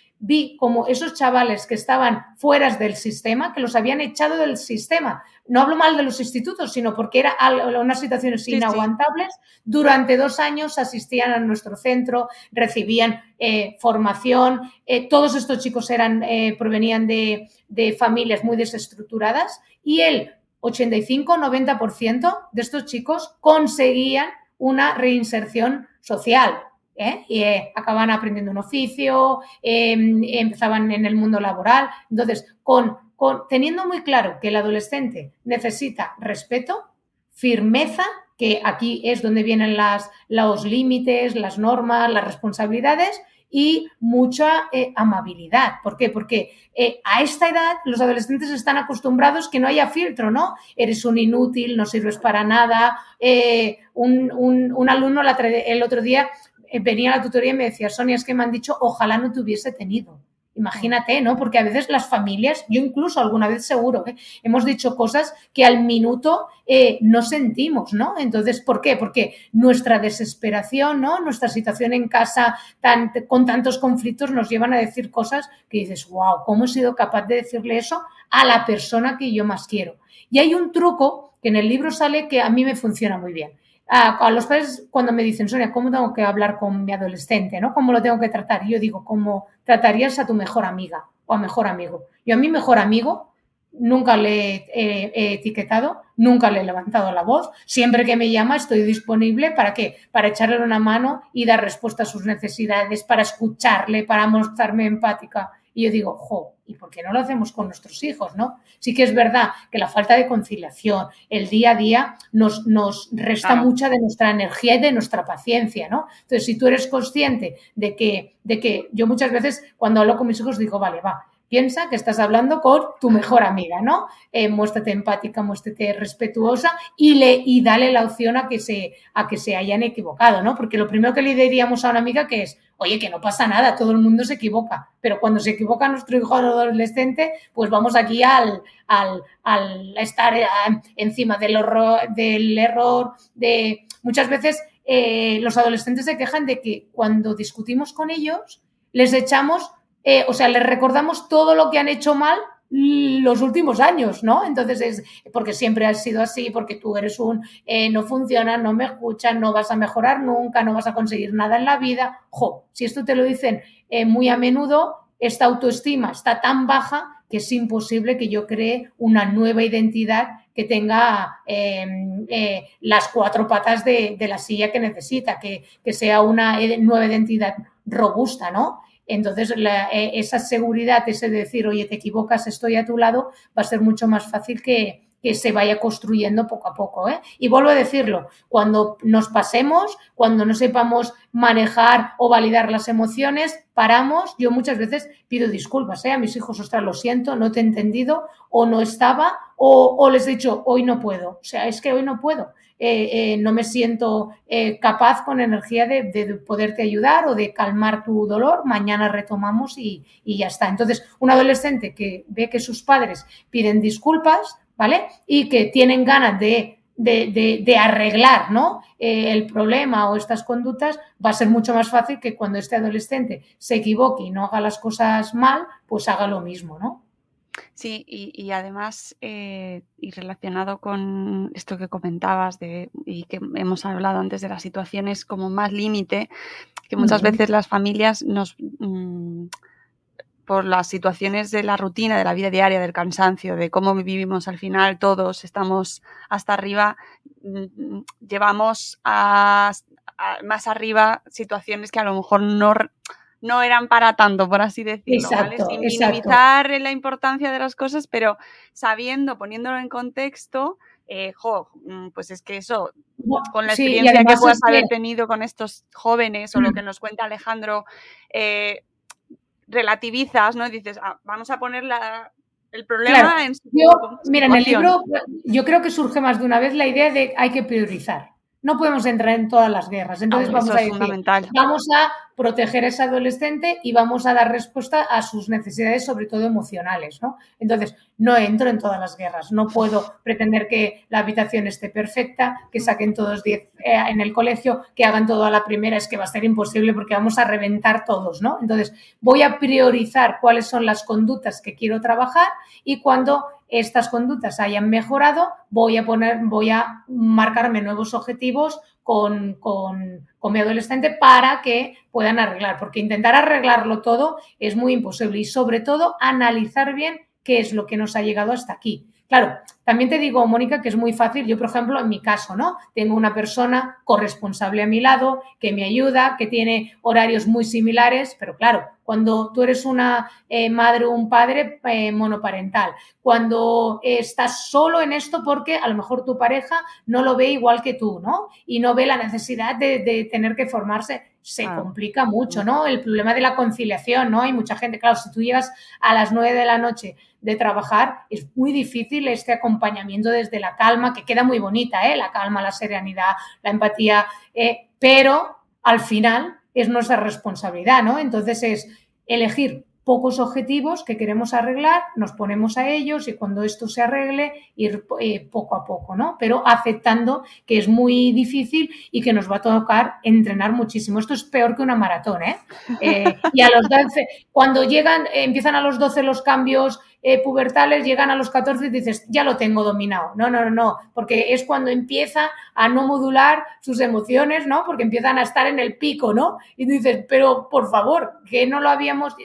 C: vi como esos chavales que estaban fuera del sistema, que los habían echado del sistema. No hablo mal de los institutos, sino porque era unas situaciones
B: Sí, sí.
C: inaguantables. Durante dos años asistían a nuestro centro, recibían eh, formación. Eh, todos estos chicos eran, eh, provenían de, de familias muy desestructuradas y el 85-90% de estos chicos conseguían una reinserción social. ¿Eh? Y eh, acababan aprendiendo un oficio, eh, empezaban en el mundo laboral. Entonces, con, teniendo muy claro que el adolescente necesita respeto, firmeza, que aquí es donde vienen los límites, las normas, las responsabilidades y mucha eh, amabilidad. ¿Por qué? Porque eh, a esta edad los adolescentes están acostumbrados que no haya filtro, ¿no? Eres un inútil, no sirves para nada. Un, un- alumno el otro día venía a la tutoría y me decía, Sonia, es que me han dicho, ojalá no te hubiese tenido. Imagínate, ¿no? Porque a veces las familias, yo incluso alguna vez seguro, ¿eh? hemos dicho cosas que al minuto eh, no sentimos, ¿no? Entonces, ¿por qué? Porque nuestra desesperación, ¿no? Nuestra situación en casa con tantos conflictos nos llevan a decir cosas que dices, wow, ¿cómo he sido capaz de decirle eso a la persona que yo más quiero? Y hay un truco que en el libro sale que a mí me funciona muy bien. A, los padres cuando me dicen, Sonia, ¿cómo tengo que hablar con mi adolescente? ¿no? ¿Cómo lo tengo que tratar? Yo digo, ¿cómo tratarías a tu mejor amiga o a mejor amigo? Yo a mi mejor amigo nunca le he- he etiquetado, nunca le he levantado la voz. Siempre que me llama estoy disponible para qué? Para echarle una mano y dar respuesta a sus necesidades, para escucharle, para mostrarme empática. Y yo digo, jo, ¿y por qué no lo hacemos con nuestros hijos, no? Sí que es verdad que la falta de conciliación, el día a día, nos, nos resta
B: Claro.
C: mucha de nuestra energía y de nuestra paciencia, ¿no? Entonces, si tú eres consciente de que, de que yo muchas veces cuando hablo con mis hijos digo, vale, va, piensa que estás hablando con tu mejor amiga, ¿no? Eh, muéstrate empática, muéstrate respetuosa y, le, y dale la opción a que, se, a que se hayan equivocado, ¿no? Porque lo primero que le diríamos a una amiga que es, oye, que no pasa nada, todo el mundo se equivoca, pero cuando se equivoca nuestro hijo adolescente, pues vamos aquí al, al, al estar eh, encima del, del error, de muchas veces eh, los adolescentes se quejan de que cuando discutimos con ellos les echamos, eh, o sea, les recordamos todo lo que han hecho mal los últimos años, ¿no? Entonces es porque siempre has sido así, porque tú eres un eh, no funciona, no me escuchan, no vas a mejorar nunca, no vas a conseguir nada en la vida. Jo, si esto te lo dicen eh, muy a menudo, esta autoestima está tan baja que es imposible que yo cree una nueva identidad que tenga las cuatro patas de, de, la silla que necesita, que, que sea una nueva identidad robusta, ¿no? Entonces, la, eh, esa seguridad, ese decir, oye, te equivocas, estoy a tu lado, va a ser mucho más fácil que, se vaya construyendo poco a poco. ¿eh? Y vuelvo a decirlo, cuando nos pasemos, cuando no sepamos manejar o validar las emociones, paramos. Yo muchas veces pido disculpas ¿eh? a mis hijos, ostras, lo siento, no te he entendido o no estaba o, les he dicho, hoy no puedo. O sea, es que hoy no puedo. Eh, eh, no me siento eh, capaz con energía de, poderte ayudar o de calmar tu dolor, mañana retomamos y, ya está. Entonces, un adolescente que ve que sus padres piden disculpas, ¿vale? Y que tienen ganas de, de arreglar ¿no? el problema o estas conductas, va a ser mucho más fácil que cuando este adolescente se equivoque y no haga las cosas mal, pues haga lo mismo, ¿no?
B: Sí, y, además, eh, y relacionado con esto que comentabas de, y que hemos hablado antes de las situaciones como más límite, que muchas veces las familias nos, mm, por las situaciones de la rutina, de la vida diaria, del cansancio, de cómo vivimos al final, todos estamos hasta arriba, mm, llevamos a, más arriba situaciones que a lo mejor no no eran para tanto, por así decirlo, ¿vale? Sin minimizar la importancia de las cosas, pero sabiendo, poniéndolo en contexto, eh, jo, mm, pues es que eso, con la experiencia que puedas haber tenido con estos jóvenes o lo mm. que nos cuenta Alejandro, eh, relativizas, ¿no? dices, ah, vamos a poner el problema en su
C: Mira, en el libro yo creo que surge más de una vez la idea de hay que priorizar no podemos entrar en todas las guerras. Entonces ah, vamos a decir, vamos a proteger a ese adolescente y vamos a dar respuesta a sus necesidades, sobre todo emocionales, ¿no? Entonces, no entro en todas las guerras. No puedo pretender que la habitación esté perfecta, que saquen todos 10 eh, en el colegio, que hagan todo a la primera. Es que va a ser imposible porque vamos a reventar todos, ¿no? Entonces, voy a priorizar cuáles son las conductas que quiero trabajar y cuando estas conductas hayan mejorado, voy a poner, voy a marcarme nuevos objetivos con, con, con, mi adolescente para que puedan arreglar, porque intentar arreglarlo todo es muy imposible y sobre todo analizar bien qué es lo que nos ha llegado hasta aquí. Claro, también te digo, Mónica, que es muy fácil. Yo, por ejemplo, en mi caso, ¿no? Tengo una persona corresponsable a mi lado que me ayuda, que tiene horarios muy similares, pero claro, cuando tú eres una eh, madre o un padre eh, monoparental, cuando estás solo en esto porque a lo mejor tu pareja no lo ve igual que tú, ¿no? Y no ve la necesidad de, tener que formarse, se complica mucho, ¿no? El problema de la conciliación, ¿no? Hay mucha gente, claro, si tú llegas a las nueve de la noche de trabajar, es muy difícil este acompañamiento desde la calma, que queda muy bonita, ¿eh? la calma, la serenidad, la empatía, eh, pero al final es nuestra responsabilidad, ¿no? Entonces es elegir pocos objetivos que queremos arreglar, nos ponemos a ellos y cuando esto se arregle, ir eh, poco a poco, ¿no? Pero aceptando que es muy difícil y que nos va a tocar entrenar muchísimo. Esto es peor que una maratón, ¿eh? eh y a los 12, cuando llegan, empiezan a los 12 los cambios eh, pubertales llegan a los 14 y dices, ya lo tengo dominado. No, no, no, no, porque es cuando empieza a no modular sus emociones, ¿no? Porque empiezan a estar en el pico, ¿no? Y dices, pero por favor, que no lo habíamos...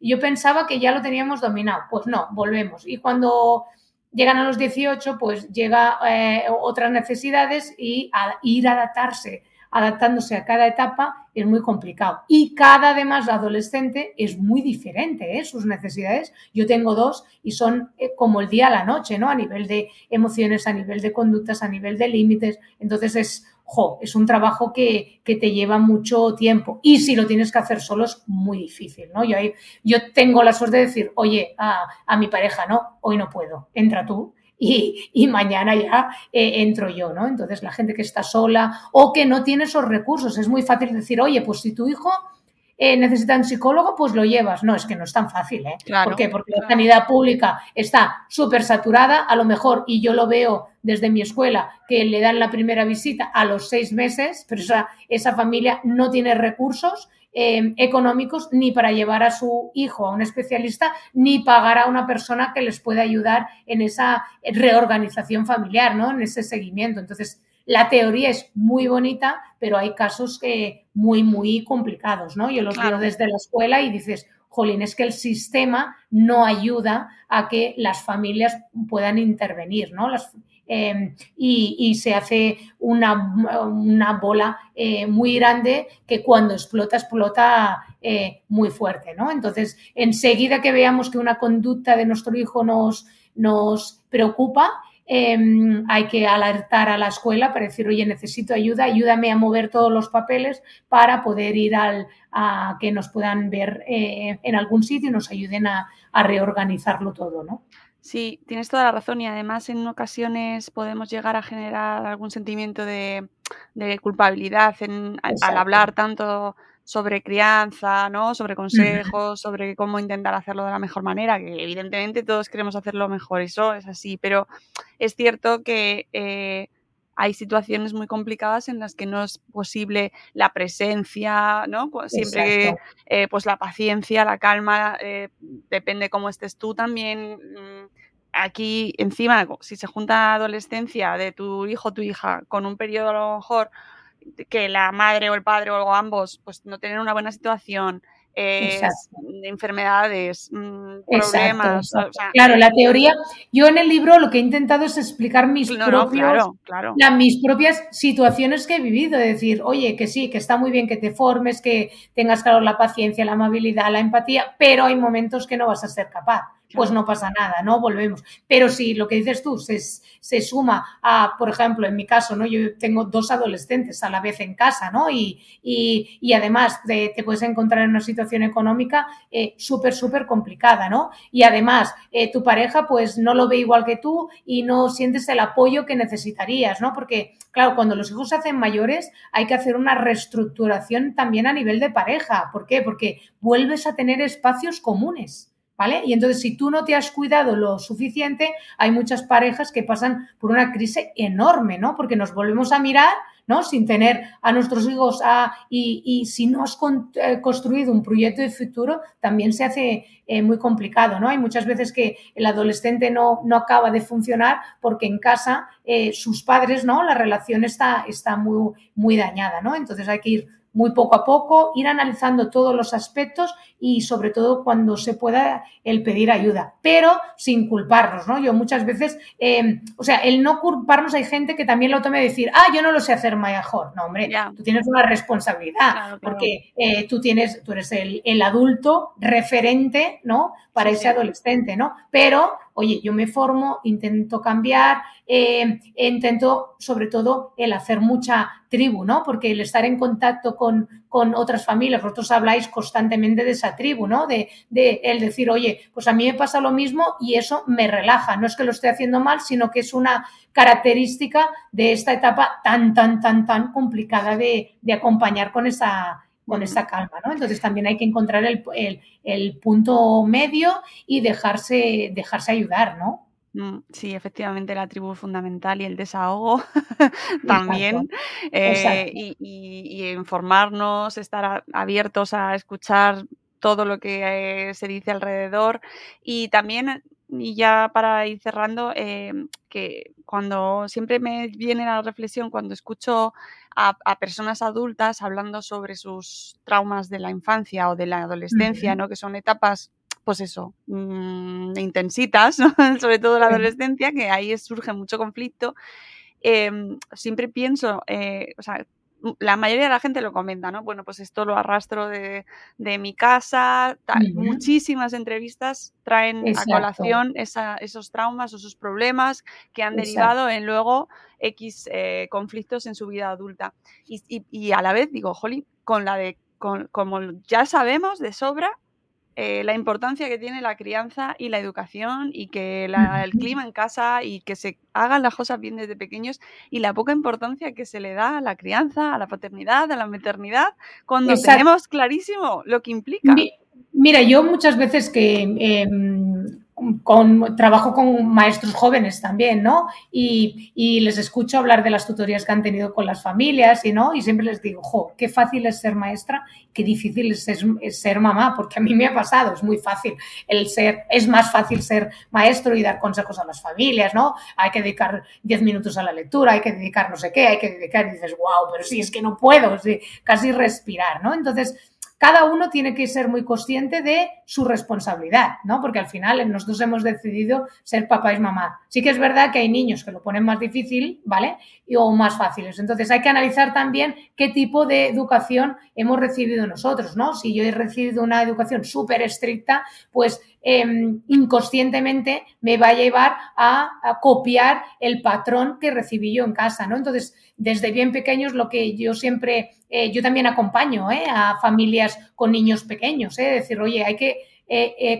C: Yo pensaba que ya lo teníamos dominado. Pues no, volvemos. Y cuando llegan a los 18, pues llega eh, otras necesidades y a ir a adaptarse adaptándose a cada etapa es muy complicado. Y cada además adolescente es muy diferente, ¿eh? sus necesidades. Yo tengo dos y son eh, como el día a la noche, ¿no? A nivel de emociones, a nivel de conductas, a nivel de límites. Entonces es, es un trabajo que, te lleva mucho tiempo. Y si lo tienes que hacer solo es muy difícil, ¿no? Yo, yo tengo la suerte de decir, oye, a, a mi pareja, no, hoy no puedo, entra tú y, mañana ya eh, entro yo, ¿no? Entonces la gente que está sola o que no tiene esos recursos, es muy fácil decir, oye, pues si tu hijo eh, necesita un psicólogo, pues lo llevas. No, es que no es tan fácil, ¿eh? ¿Por qué? Porque la sanidad pública está súper saturada, a lo mejor, y yo lo veo desde mi escuela, que le dan la primera visita a los seis meses, pero esa, esa familia no tiene recursos Em, económicos ni para llevar a su hijo a un especialista ni pagar a una persona que les pueda ayudar en esa reorganización familiar, ¿no? En ese seguimiento. Entonces, la teoría es muy bonita, pero hay casos que muy, muy complicados, ¿no? Yo los veo desde la escuela y dices, jolín, es que el sistema no ayuda a que las familias puedan intervenir, ¿no? Las, Em, y, se hace una, bola eh, muy grande que cuando explota, explota eh, muy fuerte, ¿no? Entonces, enseguida que veamos que una conducta de nuestro hijo nos, nos preocupa, em, hay que alertar a la escuela para decir, oye, necesito ayuda, ayúdame a mover todos los papeles para poder ir al, a que nos puedan ver eh, en algún sitio y nos ayuden a, a reorganizarlo todo, ¿no?
B: Sí, tienes toda la razón y además en ocasiones podemos llegar a generar algún sentimiento de, de culpabilidad en, al hablar tanto sobre crianza, ¿no? Sobre consejos, sobre cómo intentar hacerlo de la mejor manera, que evidentemente todos queremos hacerlo mejor, eso es así, pero es cierto que eh, hay situaciones muy complicadas en las que no es posible la presencia, ¿no? Siempre
C: Exacto.
B: eh, pues la paciencia, la calma, eh, depende cómo estés tú también. mm, Aquí encima, si se junta la adolescencia de tu hijo o tu hija con un periodo a lo mejor que la madre o el padre o ambos pues no tienen una buena situación, eh, enfermedades, mm, problemas,
C: exacto.
B: o sea,
C: Claro, la teoría, yo en el libro lo que he intentado es explicar mis
B: no, no,
C: propios,
B: claro, claro.
C: la- mis propias situaciones que he vivido, de decir, oye, que sí, que está muy bien que te formes, que tengas claro la paciencia, la amabilidad, la empatía, pero hay momentos que no vas a ser capaz. Pues no pasa nada, ¿no? Volvemos. Pero si lo que dices tú se, se suma a, por ejemplo, en mi caso, ¿no? Yo tengo dos adolescentes a la vez en casa, ¿no? Y, y, y además te, puedes encontrar en una situación económica eh, súper, súper complicada, ¿no? Y además eh, tu pareja pues no lo ve igual que tú y no sientes el apoyo que necesitarías, ¿no? Porque, claro, cuando los hijos se hacen mayores hay que hacer una reestructuración también a nivel de pareja. ¿Por qué? Porque vuelves a tener espacios comunes. ¿Vale? Y entonces, si tú no te has cuidado lo suficiente, hay muchas parejas que pasan por una crisis enorme, ¿no? Porque nos volvemos a mirar, ¿no? Sin tener a nuestros hijos a, y, y, si no has con, eh, construido un proyecto de futuro, también se hace eh, muy complicado, ¿no? Hay muchas veces que el adolescente no, no acaba de funcionar porque en casa eh, sus padres, ¿no? La relación está, está muy, muy dañada, ¿no? Entonces hay que ir muy poco a poco, ir analizando todos los aspectos y sobre todo cuando se pueda el pedir ayuda, pero sin culparnos, ¿no? Yo muchas veces, eh, o sea, el no culparnos hay gente que también lo tome de decir, ah, yo no lo sé hacer mejor, no, hombre, tú tienes una responsabilidad,
B: Claro,
C: porque eh, tú tienes, tú eres el, el adulto referente, ¿no? Para
B: Sí,
C: ese
B: sí.
C: adolescente, ¿no? Pero, oye, yo me formo, intento cambiar, eh, intento sobre todo el hacer mucha tribu, ¿no? Porque el estar en contacto con, con otras familias, vosotros habláis constantemente de esa tribu, ¿no? De, de el decir, oye, pues a mí me pasa lo mismo y eso me relaja. No es que lo esté haciendo mal, sino que es una característica de esta etapa tan, tan, tan, tan complicada de, de acompañar con esa con esa calma, ¿no? Entonces también hay que encontrar el, el, el punto medio y dejarse, dejarse ayudar, ¿no?
B: Mm, Sí, efectivamente, la tribu es fundamental y el desahogo también. eh,
C: Exacto.
B: y, y- y informarnos, estar a- abiertos a escuchar todo lo que eh, se dice alrededor. Y también, y ya para ir cerrando, eh, que cuando siempre me viene la reflexión cuando escucho a, a personas adultas hablando sobre sus traumas de la infancia o de la adolescencia. ¿no? Que son etapas pues eso, mm, intensitas, ¿no? sobre todo la adolescencia, que ahí surge mucho conflicto. Em, siempre pienso, eh, o sea, la mayoría de la gente lo comenta, ¿no? Bueno, pues esto lo arrastro de, de mi casa, tal. Muchísimas entrevistas traen a
C: Exacto.
B: colación esa- esos traumas o esos problemas que han
C: Exacto.
B: derivado en luego X eh, conflictos en su vida adulta. Y, y- y a la vez digo, jolly, con la de, con- como ya sabemos de sobra, eh, la importancia que tiene la crianza y la educación y que la- el clima en casa y que se hagan las cosas bien desde pequeños y la poca importancia que se le da a la crianza, a la paternidad, a la maternidad, cuando
C: Exacto.
B: tenemos clarísimo lo que implica.
C: Mi- Mira, yo muchas veces que eh, con, trabajo con maestros jóvenes también, ¿no? Y, les escucho hablar de las tutorías que han tenido con las familias y, ¿no? y siempre les digo, jo, qué fácil es ser maestra, qué difícil es ser, mamá, porque a mí me ha pasado, es muy fácil el ser, es más fácil ser maestro y dar consejos a las familias, ¿no? Hay que dedicar 10 minutos a la lectura, hay que dedicar no sé qué, hay que dedicar, y dices, wow, pero sí, es que no puedo, casi respirar, ¿no? Entonces, cada uno tiene que ser muy consciente de su responsabilidad, ¿no? Porque al final nosotros hemos decidido ser papá y mamá. Sí que es verdad que hay niños que lo ponen más difícil, ¿vale? Y, o más fáciles. Entonces hay que analizar también qué tipo de educación hemos recibido nosotros, ¿no? Si yo he recibido una educación súper estricta, pues em, inconscientemente me va a llevar a, copiar el patrón que recibí yo en casa, ¿no? Entonces, desde bien pequeños lo que yo siempre, eh, yo también acompaño ¿eh? a familias con niños pequeños, ¿eh? decir, oye, hay que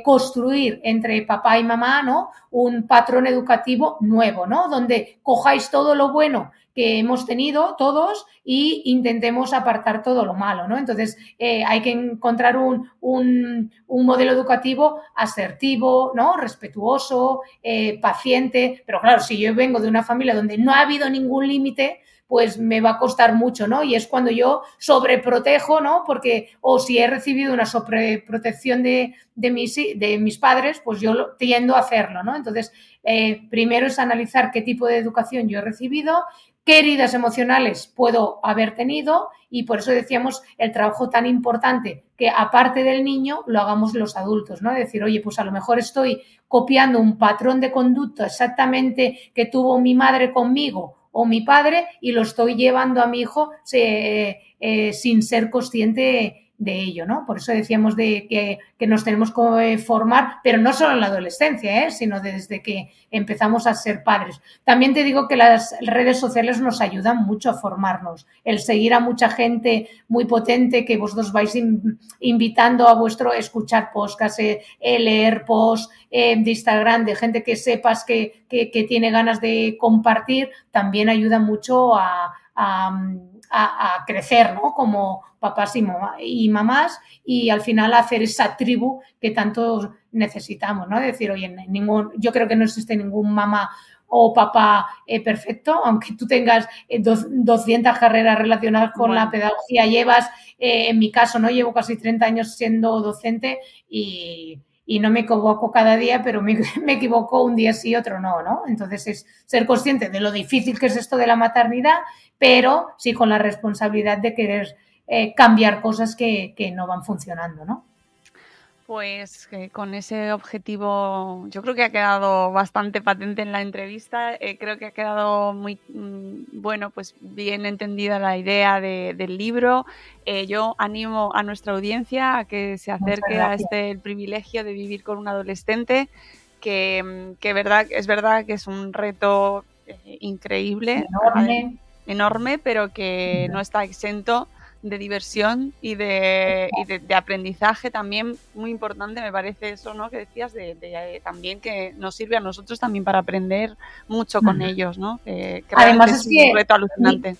C: construir entre papá y mamá, ¿no? Un patrón educativo nuevo, ¿no? Donde cojáis todo lo bueno que hemos tenido todos y intentemos apartar todo lo malo, ¿no? Entonces, eh, hay que encontrar un, un, modelo educativo asertivo, ¿no? Respetuoso, paciente, pero claro, si yo vengo de una familia donde no ha habido ningún límite, pues me va a costar mucho, ¿no? Y es cuando yo sobreprotejo, ¿no? Porque, o si he recibido una sobreprotección de, de, mis, de mis padres, pues yo tiendo a hacerlo, ¿no? Entonces, eh, primero es analizar qué tipo de educación yo he recibido, qué heridas emocionales puedo haber tenido y por eso decíamos el trabajo tan importante que aparte del niño lo hagamos los adultos, ¿no? Decir, oye, pues a lo mejor estoy copiando un patrón de conducta exactamente que tuvo mi madre conmigo o mi padre y lo estoy llevando a mi hijo eh, sin ser consciente de ello, ¿no? Por eso decíamos de que, nos tenemos que formar, pero no solo en la adolescencia, ¿eh? sino desde que empezamos a ser padres. También te digo que las redes sociales nos ayudan mucho a formarnos. El seguir a mucha gente muy potente que vosotros vais invitando a vuestro escuchar podcast, eh, leer posts eh, de Instagram, de gente que sepas que, tiene ganas de compartir, también ayuda mucho a, crecer, ¿no? Como papás y, mamás y al final hacer esa tribu que tanto necesitamos, ¿no? Decir, oye, ningún, yo creo que no existe ningún mamá o papá eh, perfecto, aunque tú tengas 200 eh, carreras relacionadas con la pedagogía, llevas, eh, en mi caso, ¿no? Llevo casi 30 años siendo docente y, y no me equivoco cada día, pero me, me, equivoco un día sí, otro no, ¿no? Entonces es ser consciente de lo difícil que es esto de la maternidad, pero sí con la responsabilidad de querer eh, cambiar cosas que, que no van funcionando, ¿no?
B: Pues eh, con ese objetivo yo creo que ha quedado bastante patente en la entrevista, eh, creo que ha quedado muy mm, bueno, pues bien entendida la idea del libro. Eh, yo animo a nuestra audiencia a que se acerque a este el privilegio de vivir con un adolescente, que, mm, que verdad, es verdad que es un reto increíble,
C: enorme.
B: enorme, pero que no está exento de diversión y de, y de, aprendizaje también muy importante, me parece eso, ¿no? Que decías de, eh, también que nos sirve a nosotros también para aprender mucho con ellos, ¿no?
C: Además es, que
B: un reto alucinante.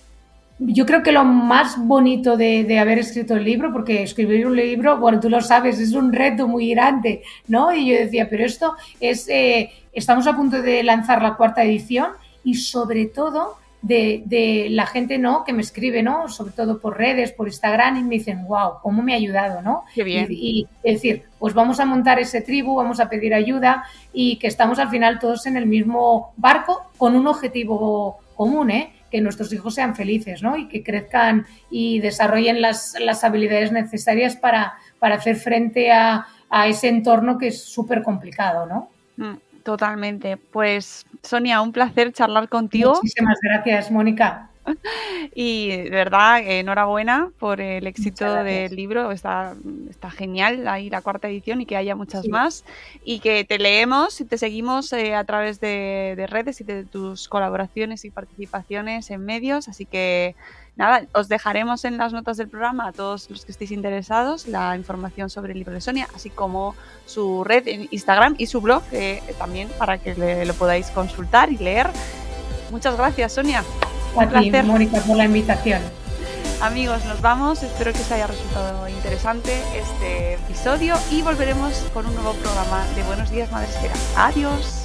C: Yo creo que lo más bonito de, haber escrito el libro, porque escribir un libro, bueno, tú lo sabes, es un reto muy grande, ¿no? Y yo decía, pero esto es, eh, estamos a punto de lanzar la cuarta edición y sobre todo de, la gente ¿no? que me escribe, ¿no? sobre todo por redes, por Instagram, y me dicen, wow, ¿cómo me ha ayudado? ¿no?
B: Qué bien.
C: Y, decir, pues vamos a montar ese tribu, vamos a pedir ayuda y que estamos al final todos en el mismo barco con un objetivo común, ¿eh? que nuestros hijos sean felices ¿no? y que crezcan y desarrollen las, las habilidades necesarias para, para hacer frente a, a ese entorno que es súper complicado. ¿no?
B: Mm. Totalmente. Pues Sonia, un placer charlar contigo.
C: Muchísimas gracias, Mónica.
B: Y de verdad, enhorabuena por el éxito del libro. Está, está genial ahí la cuarta edición y que haya muchas más. Y que te leemos y te seguimos eh, a través de, de, redes y de tus colaboraciones y participaciones en medios. Así que nada, os dejaremos en las notas del programa a todos los que estéis interesados la información sobre el libro de Sonia, así como su red en Instagram y su blog también para que lo podáis consultar y leer. Muchas gracias, Sonia.
C: Un placer. Mónica, por la invitación.
B: Amigos, nos vamos. Espero que os haya resultado interesante este episodio y volveremos con un nuevo programa de Buenos Días Madre Esfera. Adiós.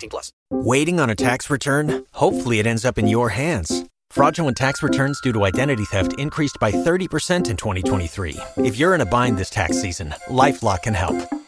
G: 18 plus.
H: Waiting on a tax return? Hopefully, it ends up in your hands. Fraudulent tax returns due to identity theft increased by 30% in 2023. If you're in a bind this tax season, LifeLock can help.